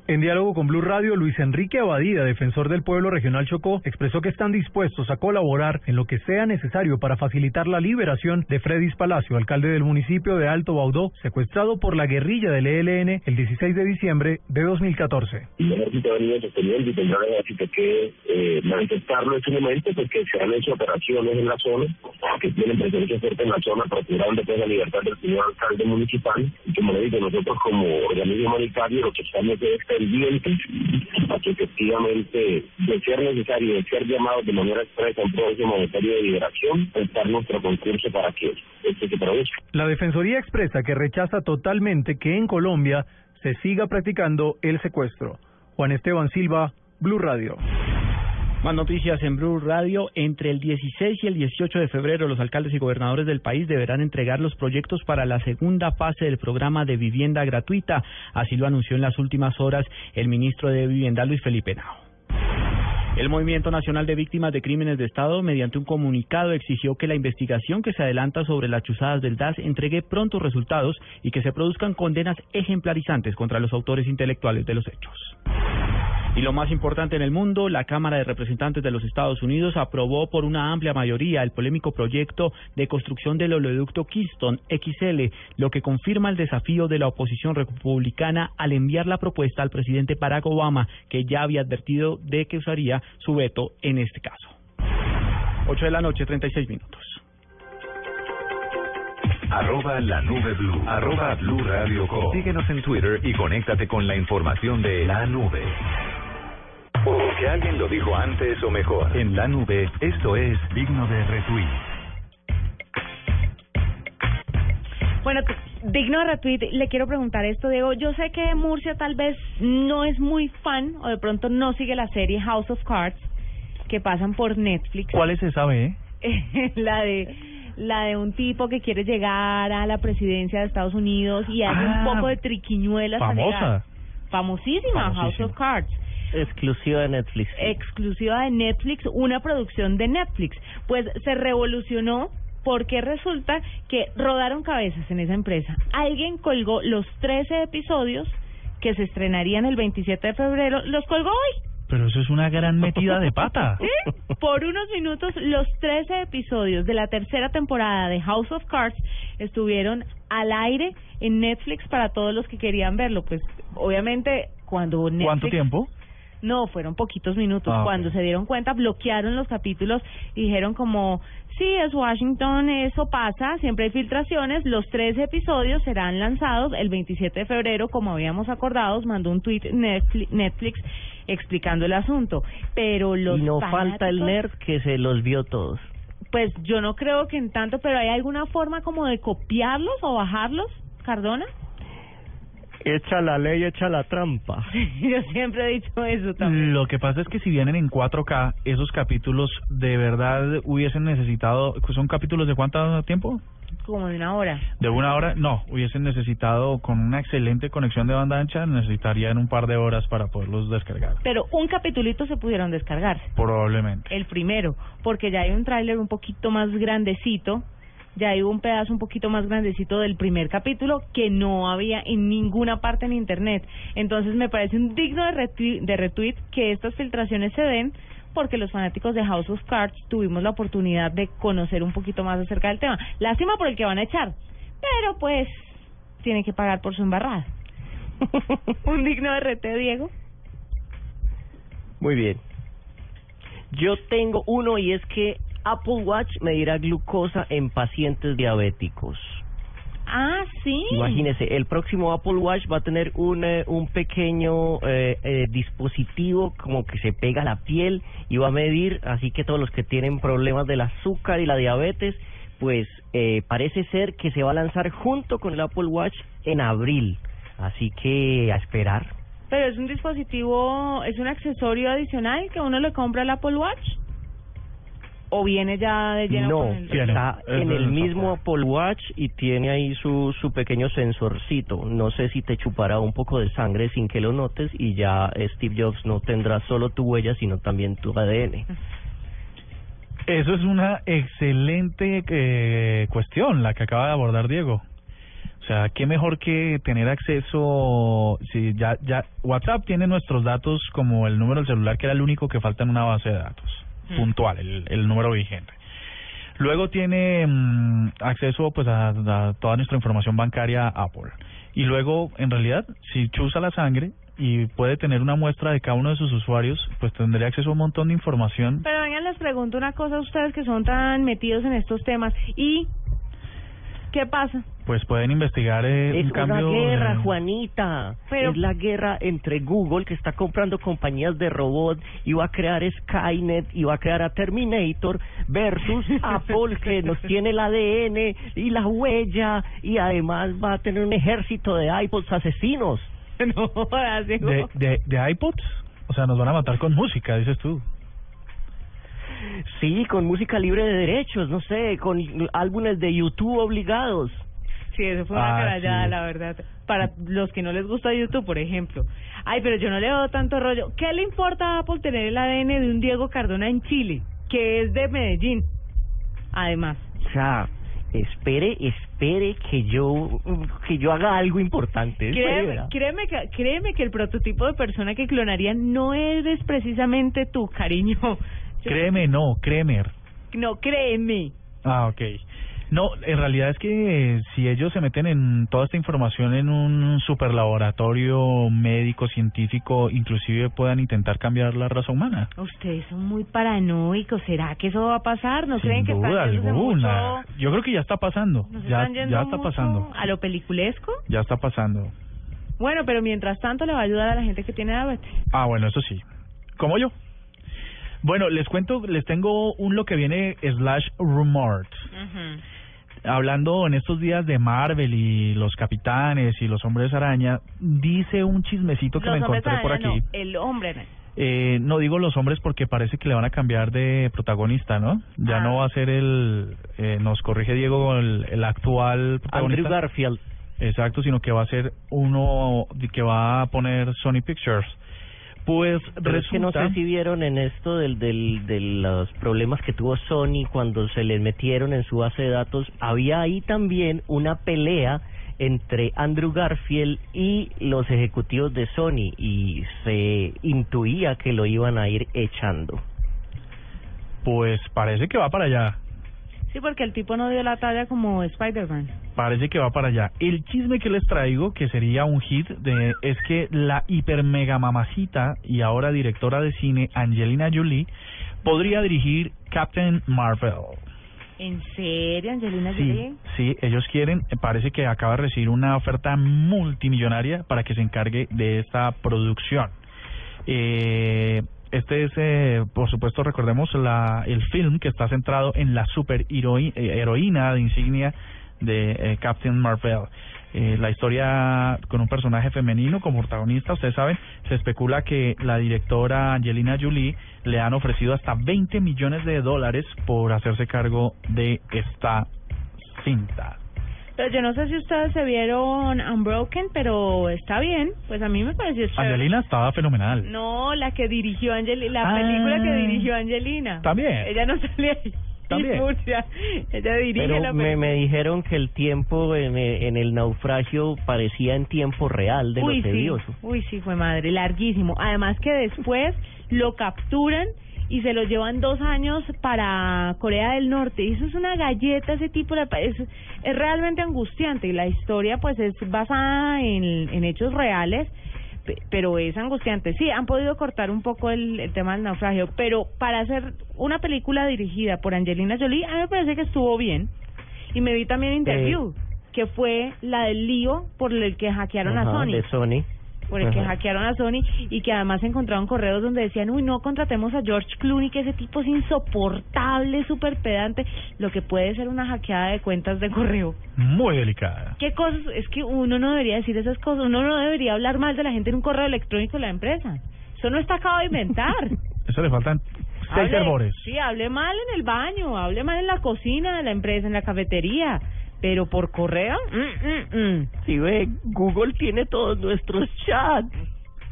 En diálogo con Blue Radio, Luis Enrique Abadía, defensor del pueblo regional Chocó, expresó que están dispuestos a colaborar en lo que sea necesario para facilitar la liberación de Fredis Palacio, alcalde del municipio de Alto Baudó, secuestrado por la guerrilla del ELN el 16 de diciembre de 2014. el ejército ha venido sosteniendo y tendrá que eh, manifestarlo en este momento porque se han hecho operaciones en la zona que tienen presencia fuerte en la zona procurando pues, la libertad del señor alcalde municipal y como le digo nosotros como organismo humanitario lo que estamos es extender La Defensoría expresa que rechaza totalmente que en Colombia se siga practicando el secuestro. Juan Esteban Silva, Blue Radio. Más noticias en Blue Radio. Entre el 16 y el 18 de febrero, los alcaldes y gobernadores del país deberán entregar los proyectos para la segunda fase del programa de vivienda gratuita. Así lo anunció en las últimas horas el ministro de Vivienda, Luis Felipe Nao. El Movimiento Nacional de Víctimas de Crímenes de Estado, mediante un comunicado, exigió que la investigación que se adelanta sobre las chuzadas del DAS entregue prontos resultados y que se produzcan condenas ejemplarizantes contra los autores intelectuales de los hechos. Y lo más importante en el mundo, la Cámara de Representantes de los Estados Unidos aprobó por una amplia mayoría el polémico proyecto de construcción del oleoducto Keystone XL, lo que confirma el desafío de la oposición republicana al enviar la propuesta al presidente Barack Obama, que ya había advertido de que usaría su veto en este caso. 8 de la noche, 36 minutos. Arroba la nube blue. Arroba blue radio com. Síguenos en Twitter y conéctate con la información de la nube. Porque alguien lo dijo antes o mejor. En la nube, esto es digno de retweet. Bueno, digno de retweet, le quiero preguntar esto, Diego. Yo sé que Murcia tal vez no es muy fan o de pronto no sigue la serie House of Cards que pasan por Netflix. ¿Cuál es esa B? la de la de un tipo que quiere llegar a la presidencia de Estados Unidos y hace Ah, un poco de triquiñuelas. famosa. llegar. Famosísima, House Famosísima. of Cards. Exclusiva de Netflix. exclusiva de Netflix, una producción de Netflix. Pues se revolucionó porque resulta que rodaron cabezas en esa empresa. Alguien colgó los 13 episodios que se estrenarían el 27 de febrero, los colgó hoy. Pero eso es una gran metida de pata. ¿Sí? Por unos minutos, los 13 episodios de la tercera temporada de House of Cards estuvieron al aire en Netflix para todos los que querían verlo. Pues obviamente cuando Netflix... ¿Cuánto tiempo? No, fueron poquitos minutos. Ah. Cuando se dieron cuenta, bloquearon los capítulos y dijeron como, sí, es Washington, eso pasa, siempre hay filtraciones, los tres episodios serán lanzados el 27 de febrero, como habíamos acordado, mandó un tweet Netflix, explicando el asunto. Pero los y no falta el nerd que se los vio todos. Pues yo no creo que en tanto, pero ¿hay alguna forma como de copiarlos o bajarlos, Cardona? Echa la ley, echa la trampa. yo siempre he dicho eso también. Lo que pasa es que si vienen en 4K, esos capítulos de verdad hubiesen necesitado, ¿son capítulos de cuánto tiempo? Como de una hora. De una hora, no, hubiesen necesitado con una excelente conexión de banda ancha, necesitarían un par de horas para poderlos descargar, Pero un capitulito se pudieron descargarse. probablemente. El primero, porque ya hay un tráiler un poquito más grandecito, ya hay un pedazo un poquito más grandecito del primer capítulo que no había en ninguna parte en internet. Entonces me parece un digno de retweet, que estas filtraciones se den porque los fanáticos de House of Cards tuvimos la oportunidad de conocer un poquito más acerca del tema. Lástima por el que van a echar, pero pues tienen que pagar por su embarrada. un digno de RT, Diego. Muy bien. Yo tengo uno y es que Apple Watch medirá glucosa en pacientes diabéticos. Ah, sí. Imagínese, el próximo Apple Watch va a tener un, eh, un pequeño eh, eh, dispositivo como que se pega a la piel y va a medir, así que todos los que tienen problemas del azúcar y la diabetes, pues eh, parece ser que se va a lanzar junto con el Apple Watch en abril. Así que a esperar. Pero es un dispositivo, es un accesorio adicional que uno le compra al Apple Watch. ¿O viene ya de lleno No, con el... está en el mismo Apple Watch y tiene ahí su, su pequeño sensorcito. No sé si te chupará un poco de sangre sin que lo notes y ya Steve Jobs no tendrá solo tu huella, sino también tu ADN. Eso es una excelente eh, cuestión la que acaba de abordar Diego. O sea, qué mejor que tener acceso, si ya ya WhatsApp tiene nuestros datos como el número del celular que era el único que falta en una base de datos Mm. puntual, el, el número vigente. Luego tiene mm, acceso pues a, a toda nuestra información bancaria Apple. Y luego, en realidad, si chusa la sangre y puede tener una muestra de cada uno de sus usuarios, pues tendría acceso a un montón de información Pero vengan, les pregunto una cosa a ustedes que son tan metidos en estos temas. ¿Y qué pasa Pues pueden investigar eh, Es un cambio. una guerra, eh, Juanita. Es la guerra entre Google, que está comprando compañías de robot y va a crear Skynet y va a crear a Terminator, versus Apple, que nos tiene el ADN y la huella y además va a tener un ejército de iPods asesinos. No, de, de, de iPods. O sea, nos van a matar con música, dices tú. Sí, con música libre de derechos, no sé, con álbumes de YouTube obligados. Sí, eso fue una Ah, carallada, sí. la verdad. Para los que no les gusta YouTube, por ejemplo. Ay, pero yo no le doy tanto rollo. ¿Qué le importa a Apple tener el ADN de un Diego Cardona en Chile, que es de Medellín? Además. O sea, espere, espere que yo que yo haga algo importante. Créeme, créeme, que, créeme que el prototipo de persona que clonarían no eres precisamente tú, cariño. Créeme, no, créeme. No, créeme. Ah, ok. No, en realidad es que eh, si ellos se meten en toda esta información en un superlaboratorio médico, científico, inclusive puedan intentar cambiar la raza humana. Ustedes son muy paranoicos. ¿Será que eso va a pasar? ¿No creen que duda alguna. mucho- Yo creo que ya está pasando. Ya, está pasando. a lo peliculesco? Ya está pasando. Bueno, pero mientras tanto le va a ayudar a la gente que tiene diabetes. Ah, bueno, eso sí. Como yo. Bueno, les cuento, les tengo un lo que viene slash rumors. Hablando en estos días de Marvel y los capitanes y los hombres araña, dice un chismecito que Los me encontré por aquí. no, el hombre. Eh, no digo los hombres porque parece que le van a cambiar de protagonista, ¿no? Ya Ah. no va a ser el, eh, nos corrige Diego, el, el actual protagonista. Andrew Garfield. Exacto, sino que va a ser uno que va a poner Sony Pictures. Pues Pero es que no resulta... sé si vieron en esto del, del, de los problemas que tuvo Sony cuando se le metieron en su base de datos. Había ahí también una pelea entre Andrew Garfield y los ejecutivos de Sony y se intuía que lo iban a ir echando. Pues parece que va para allá. Sí, porque el tipo no dio la talla como Spider-Man. Parece que va para allá. El chisme que les traigo, que sería un hit, de, es que la hiper mega mamacita y ahora directora de cine Angelina Jolie podría dirigir Captain Marvel. ¿En serio, Angelina Sí, Jolie? sí, ellos quieren, parece que acaba de recibir una oferta multimillonaria para que se encargue de esta producción. Eh, este es, eh, por supuesto, recordemos la, el film que está centrado en la super heroi- eh, heroína de insignia de eh, Captain Marvel. Eh, la historia con un personaje femenino como protagonista, ustedes saben, se especula que la directora Angelina Jolie le han ofrecido hasta 20 millones de dólares por hacerse cargo de esta cinta. Pero yo no sé si ustedes se vieron Unbroken, pero está bien. Pues a mí me pareció chévere. Angelina estaba fenomenal. No, la que dirigió Angelina, la Ah. película que dirigió Angelina. También. Ella no sale ahí. También. Murcia. Ella dirige la Pero me, me dijeron que el tiempo en, en el naufragio parecía en tiempo real de Uy, lo sí. tedioso. Uy, sí, fue madre, larguísimo. Además que después lo capturan y se lo llevan dos años para Corea del Norte. Y eso es una galleta, ese tipo de... Es, es realmente angustiante y la historia pues es basada en, en hechos reales, pe- pero es angustiante. Sí, han podido cortar un poco el, el tema del naufragio, pero para hacer una película dirigida por Angelina Jolie, a mí me parece que estuvo bien. Y me vi también Interview, que fue la del lío por el que hackearon a Sony De Sony. Por el que hackearon a Sony y que además encontraron correos donde decían, uy, no contratemos a George Clooney, que ese tipo es insoportable, súper pedante, lo que puede ser una hackeada de cuentas de correo. Muy delicada. ¿Qué cosas? Es que uno no debería decir esas cosas, uno no debería hablar mal de la gente en un correo electrónico de la empresa. Eso no está acabado de inventar. Eso le faltan seis Hable-. Sí, hable mal en el baño, hable mal en la cocina de la empresa, en la cafetería, pero por correo, mm, mm, mm. Si ve, Google tiene todos nuestros chats.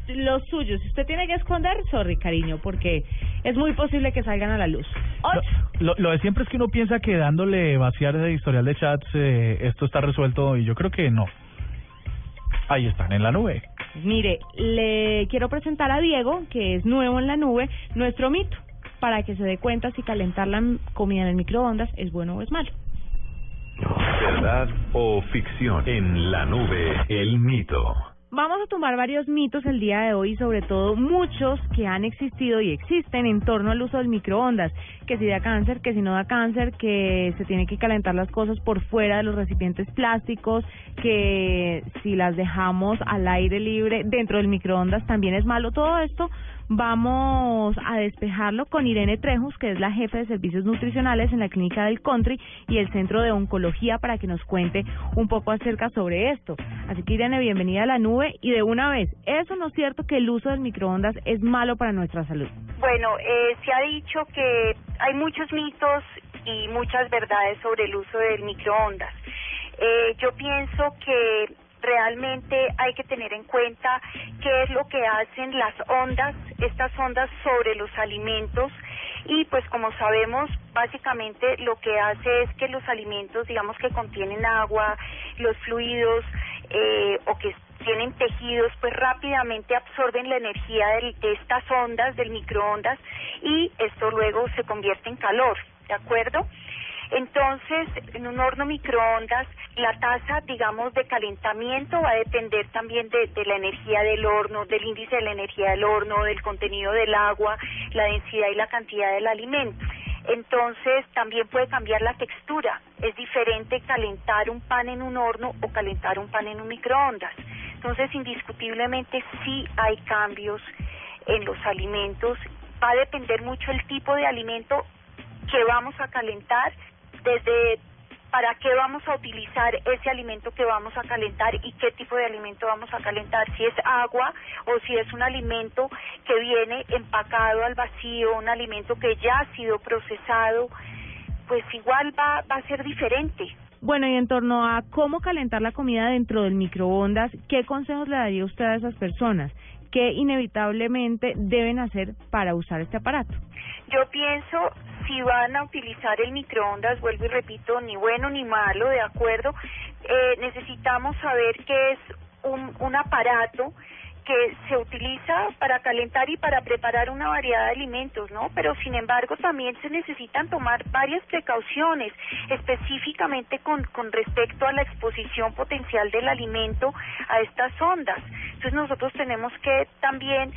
los suyos. Si usted tiene que esconder, sorry, cariño, porque es muy posible que salgan a la luz. Ocho. Lo, lo de siempre es que uno piensa que dándole vaciar ese historial de chats eh, esto está resuelto y yo creo que no. Ahí están, en la nube. Mire, le quiero presentar a Diego, que es nuevo en la nube, nuestro mito, para que se dé cuenta si calentar la comida en el microondas es bueno o es malo. ¿Verdad o ficción? En la nube, el mito. Vamos a tomar varios mitos el día de hoy, sobre todo muchos que han existido y existen en torno al uso del microondas, que si da cáncer, que si no da cáncer, que se tiene que calentar las cosas por fuera de los recipientes plásticos, que si las dejamos al aire libre dentro del microondas también es malo. Todo esto vamos a despejarlo con Irene Trejos, que es la jefe de servicios nutricionales en la clínica del Country y el Centro de Oncología para que nos cuente un poco acerca sobre esto. Así que Irene, bienvenida a la nube y de una vez, ¿eso no es cierto que el uso del microondas es malo para nuestra salud? Bueno, eh, se ha dicho que hay muchos mitos y muchas verdades sobre el uso del microondas. Eh, yo pienso que realmente hay que tener en cuenta qué es lo que hacen las ondas, estas ondas sobre los alimentos y pues como sabemos básicamente lo que hace es que los alimentos digamos que contienen agua, los fluidos eh, o que tienen tejidos pues rápidamente absorben la energía de, de estas ondas del microondas y esto luego se convierte en calor, ¿de acuerdo? Entonces, en un horno microondas, la tasa, digamos, de calentamiento va a depender también de, la energía del horno, del índice de la energía del horno, del contenido del agua, la densidad y la cantidad del alimento. Entonces, también puede cambiar la textura. Es diferente calentar un pan en un horno o calentar un pan en un microondas. Entonces, indiscutiblemente sí hay cambios en los alimentos. Va a depender mucho el tipo de alimento que vamos a calentar, desde para qué vamos a utilizar ese alimento que vamos a calentar y qué tipo de alimento vamos a calentar, si es agua o si es un alimento que viene empacado al vacío, un alimento que ya ha sido procesado, pues igual va, va a ser diferente. Bueno, y en torno a cómo calentar la comida dentro del microondas, ¿qué consejos le daría usted a esas personas? ¿Qué inevitablemente deben hacer para usar este aparato? Yo pienso si van a utilizar el microondas, vuelvo y repito, ni bueno ni malo, ¿de acuerdo? Eh, necesitamos saber que es un, un aparato que se utiliza para calentar y para preparar una variedad de alimentos, ¿no? Pero sin embargo también se necesitan tomar varias precauciones, específicamente con, con respecto a la exposición potencial del alimento a estas ondas. Entonces nosotros tenemos que también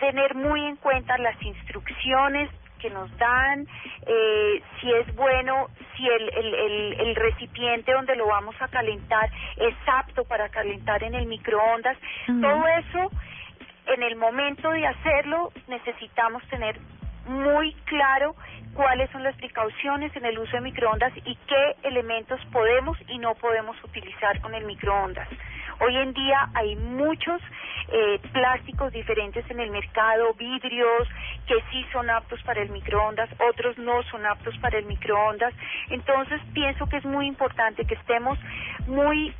tener muy en cuenta las instrucciones que nos dan, eh, si es bueno, si el, el, el, el, recipiente donde lo vamos a calentar es apto para calentar en el microondas. Todo eso, en el momento de hacerlo, necesitamos tener muy claro cuáles son las precauciones en el uso de microondas y qué elementos podemos y no podemos utilizar con el microondas. Hoy en día hay muchos eh, plásticos diferentes en el mercado, vidrios que sí son aptos para el microondas, otros no son aptos para el microondas. Entonces pienso que es muy importante que estemos muy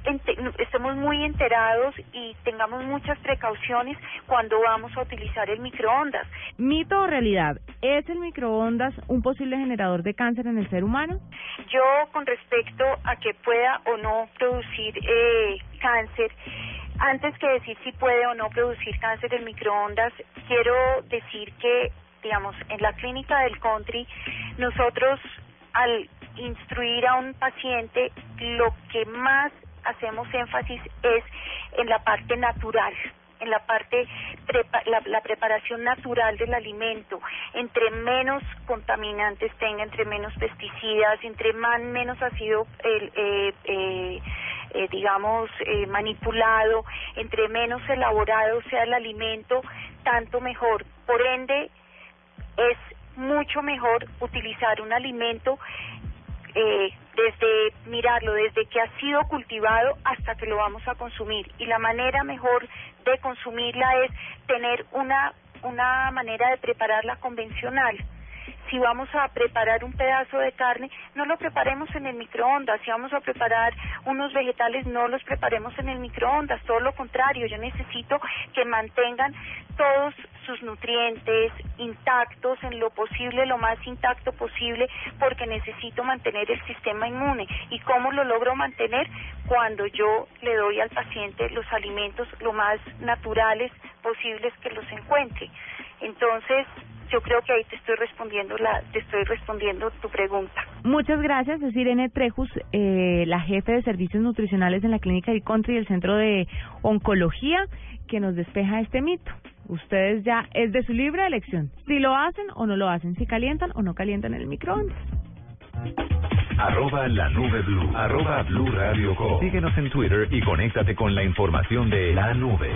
estemos muy enterados y tengamos muchas precauciones cuando vamos a utilizar el microondas. Mito o realidad, ¿es el microondas un posible generador de cáncer en el ser humano? Yo con respecto a que pueda o no producir eh, cáncer, antes que decir si puede o no producir cáncer en microondas, quiero decir que, digamos, en la clínica del country, nosotros al instruir a un paciente, lo que más hacemos énfasis es en la parte natural en la parte la, la, preparación natural del alimento. Entre menos contaminantes tenga entre menos pesticidas entre más menos ha sido el, eh, eh, eh, digamos, eh, manipulado, entre menos elaborado sea el alimento, tanto mejor. Por ende, es mucho mejor utilizar un alimento eh, desde mirarlo, desde que ha sido cultivado hasta que lo vamos a consumir. Y la manera mejor de consumirla es tener una, una manera de prepararla convencional si vamos a preparar un pedazo de carne, no lo preparemos en el microondas. Si vamos a preparar unos vegetales, no los preparemos en el microondas. Todo lo contrario, yo necesito que mantengan todos sus nutrientes intactos en lo posible, lo más intacto posible, porque necesito mantener el sistema inmune. ¿Y cómo lo logro mantener? Cuando yo le doy al paciente los alimentos lo más naturales posibles que los encuentre. Entonces, yo creo que ahí te estoy respondiendo la, te estoy respondiendo tu pregunta. Muchas gracias, es Irene Trejus, eh, la jefe de servicios nutricionales en la clínica del Country del Centro de Oncología, que nos despeja este mito. Ustedes ya es de su libre elección, si lo hacen o no lo hacen, si calientan o no calientan el microondas. Arroba la nube blue. Arroba blue radio com. Síguenos en Twitter y conéctate con la información de la nube.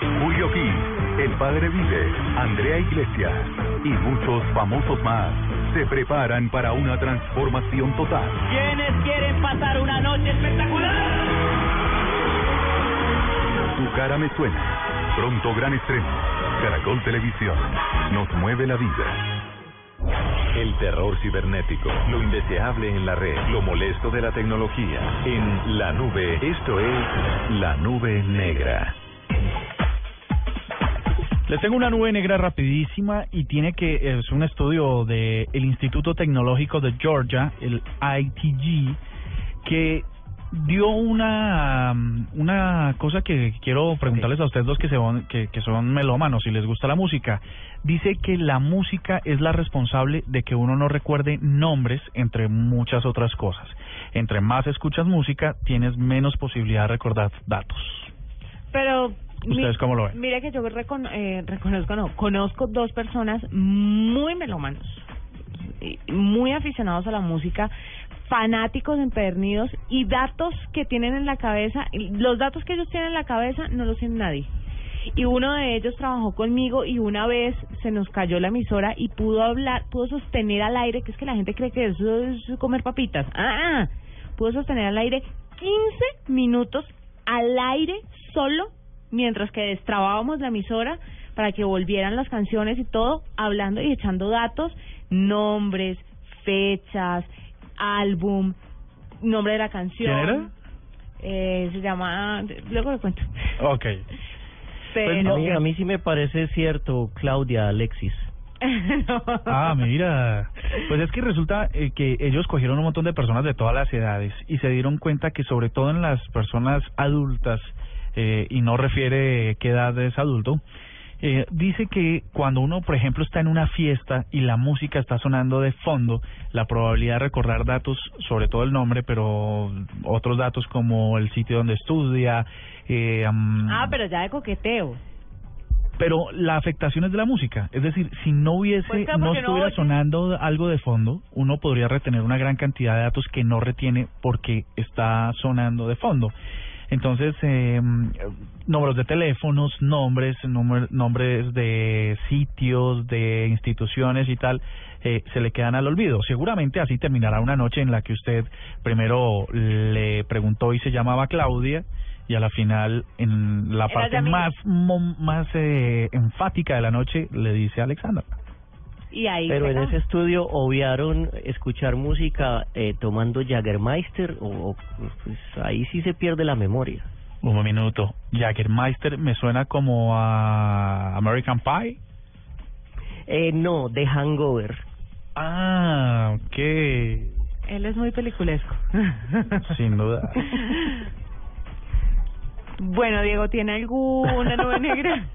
Julio Gil, El Padre Vive, Andrea Iglesias y muchos famosos más se preparan para una transformación total. ¿Quiénes quieren pasar una noche espectacular? Tu cara me suena. Pronto gran estreno. Caracol Televisión. Nos mueve la vida. El terror cibernético, lo indeseable en la red, lo molesto de la tecnología. En la nube, esto es la nube negra. Les tengo una nube negra rapidísima y tiene que es un estudio de el Instituto Tecnológico de Georgia, el ITG, que dio una una cosa que quiero preguntarles a ustedes dos que se van- que, que son melómanos y les gusta la música. Dice que la música es la responsable de que uno no recuerde nombres entre muchas otras cosas. Entre más escuchas música, tienes menos posibilidad de recordar datos. Pero ¿Ustedes cómo lo ven? Mire que yo recono- eh, reconozco, no, conozco dos personas muy melómanos, y muy aficionados a la música, fanáticos empedernidos y datos que tienen en la cabeza, los datos que ellos tienen en la cabeza no los tiene nadie. Y uno de ellos trabajó conmigo y una vez se nos cayó la emisora y pudo hablar, pudo sostener al aire, que es que la gente cree que eso es comer papitas. Ah, ah. pudo sostener al aire 15 minutos al aire solo mientras que destrabábamos la emisora para que volvieran las canciones y todo, hablando y echando datos, nombres, fechas, álbum, nombre de la canción. ¿Quién era? Eh, se llama, luego lo cuento. Ok. Pero, Pues a, mí, a mí sí me parece cierto, Claudia Alexis. Ah, mira. Pues es que resulta eh, que ellos cogieron un montón de personas de todas las edades y se dieron cuenta que sobre todo en las personas adultas, eh, y no refiere qué edad es adulto, eh, dice que cuando uno, por ejemplo, está en una fiesta y la música está sonando de fondo, la probabilidad de recordar datos, sobre todo el nombre, pero otros datos como el sitio donde estudia, eh, ah, pero ya de coqueteo. pero la afectación es de la música. Es decir, si no hubiese, Pues no estuviera sonando algo de fondo, uno podría retener una gran cantidad de datos que no retiene porque está sonando de fondo. Entonces, eh, números de teléfonos, nombres, nombres de sitios, de instituciones y tal, eh, se le quedan al olvido. Seguramente así terminará una noche en la que usted primero le preguntó y se llamaba Claudia y a la final, en la Era parte más más eh, enfática de la noche, le dice Alexandra. Y ahí Pero en ese estudio obviaron escuchar música eh, tomando Jagermeister o, o, pues ahí sí se pierde la memoria. Un minuto. Jaggermeister me suena como a American Pie. Eh, no, de Hangover. Ah, ok. Él es muy peliculesco. Sin duda. bueno, Diego, ¿tiene alguna nube negra?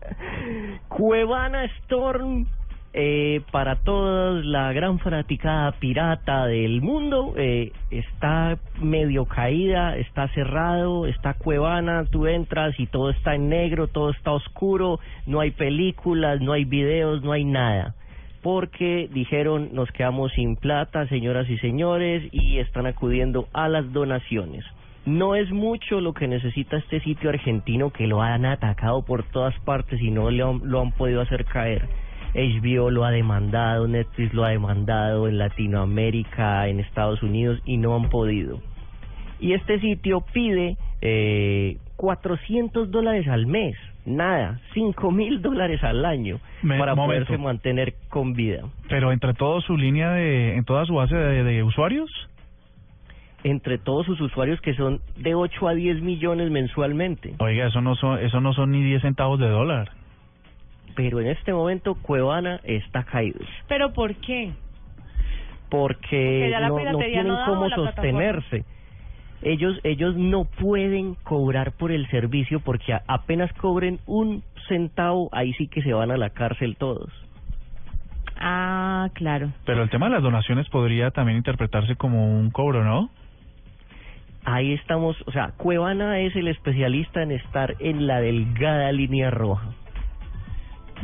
Cuevana Storm, eh, para todos, la gran fanaticada pirata del mundo, eh, está medio caída, está cerrado, está Cuevana, tú entras y todo está en negro, todo está oscuro, no hay películas, no hay videos, no hay nada. Porque dijeron nos quedamos sin plata, señoras y señores, y están acudiendo a las donaciones. No es mucho lo que necesita este sitio argentino que lo han atacado por todas partes y no han- lo han podido hacer caer. HBO lo ha demandado, Netflix lo ha demandado en Latinoamérica, en Estados Unidos y no han podido. Y este sitio pide eh, 400 dólares al mes, nada, 5 mil dólares al año Me- para momento. poderse mantener con vida. Pero entre todo su línea de, en toda su base de, de usuarios. Entre todos sus usuarios que son de 8 a 10 millones mensualmente. Oiga, eso no son, eso no son ni 10 centavos de dólar. Pero en este momento Cuevana está caído. ¿Pero por qué? porque no, tienen no cómo sostenerse. ellos ellos no pueden cobrar por el servicio porque a- apenas cobren un centavo, ahí sí que se van a la cárcel todos. Ah, claro. Pero el tema de las donaciones podría también interpretarse como un cobro, ¿no? Ahí estamos, o sea, Cuevana es el especialista en estar en la delgada línea roja.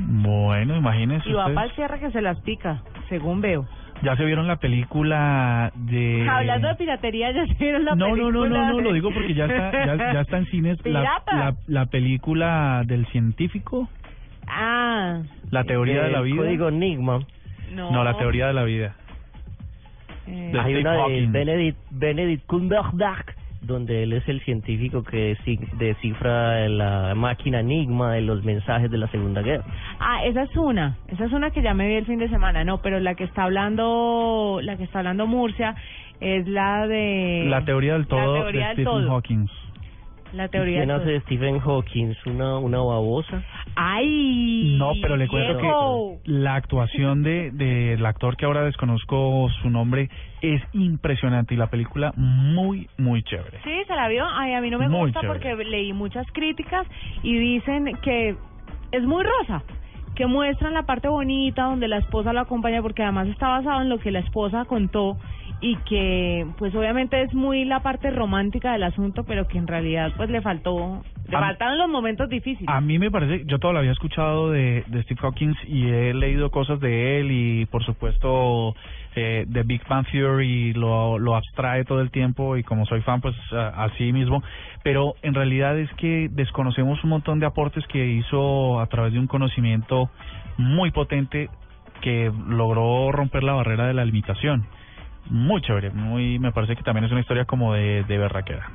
Bueno, imagínense Y va ustedes. para el cierre que se las pica, según veo. Ya se vieron la película de... Hablando de piratería, ya se vieron la no, no, película. no, no, no, de- lo digo porque ya está, ya, ya está en cines la, la, la película del científico, Ah. la teoría de la El vida. Código Enigma. No. No, la teoría de la vida. Eh, de Hay Steve una de. Benedict, Benedict Cumberbatch, donde él es el científico que descifra la máquina Enigma de los mensajes de la Segunda Guerra. Ah, esa es una, esa es una que ya me vi el fin de semana, no, pero la que está hablando, la que está hablando Murcia es la de La teoría del todo teoría de del Stephen todo. Hawking. La teoría ¿Quién del hace de Stephen Hawking? ¿Una, una babosa? Ay, No, pero le cuento viejo. que la actuación de del actor que ahora desconozco su nombre es impresionante y la película muy, muy chévere. Sí, se la vio. Ay, a mí no me Muy gusta chévere. porque leí muchas críticas y dicen que es muy rosa, que muestran la parte bonita donde la esposa lo acompaña porque además está basado en lo que la esposa contó y que pues obviamente es muy la parte romántica del asunto, pero que en realidad pues le faltó, le A- faltaron los momentos difíciles. A mí me parece, yo todavía había escuchado de, de Steve Hawkins y he leído cosas de él y por supuesto eh, de Big Bang Theory lo, lo abstrae todo el tiempo y como soy fan pues a- así mismo, pero en realidad es que desconocemos un montón de aportes que hizo a través de un conocimiento muy potente que logró romper la barrera de la limitación. Muy chévere, muy me parece que también es una historia como de, de berraquera.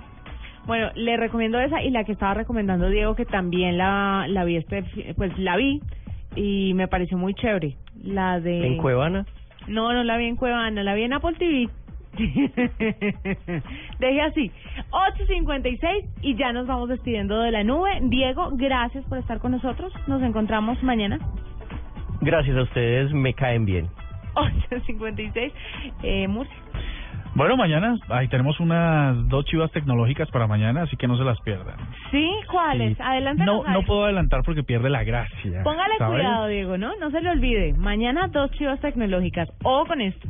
Bueno, le recomiendo esa y la que estaba recomendando Diego que también la la vi este pues la vi y me pareció muy chévere. La de ¿En Cuevana? No, no la vi en Cuevana, la vi en Apple TV. Deje así. 8.56 y ya nos vamos despidiendo de la nube. Diego, gracias por estar con nosotros. Nos encontramos mañana. Gracias a ustedes, me caen bien. 8.56. Eh, Murcia. Bueno, mañana ahí tenemos unas dos chivas tecnológicas para mañana, así que no se las pierdan. ¿Sí? ¿Cuáles? Sí. Adelante. No, no puedo adelantar porque pierde la gracia. Póngale ¿sabes? cuidado, Diego, ¿no? No se le olvide. Mañana dos chivas tecnológicas. O con esto.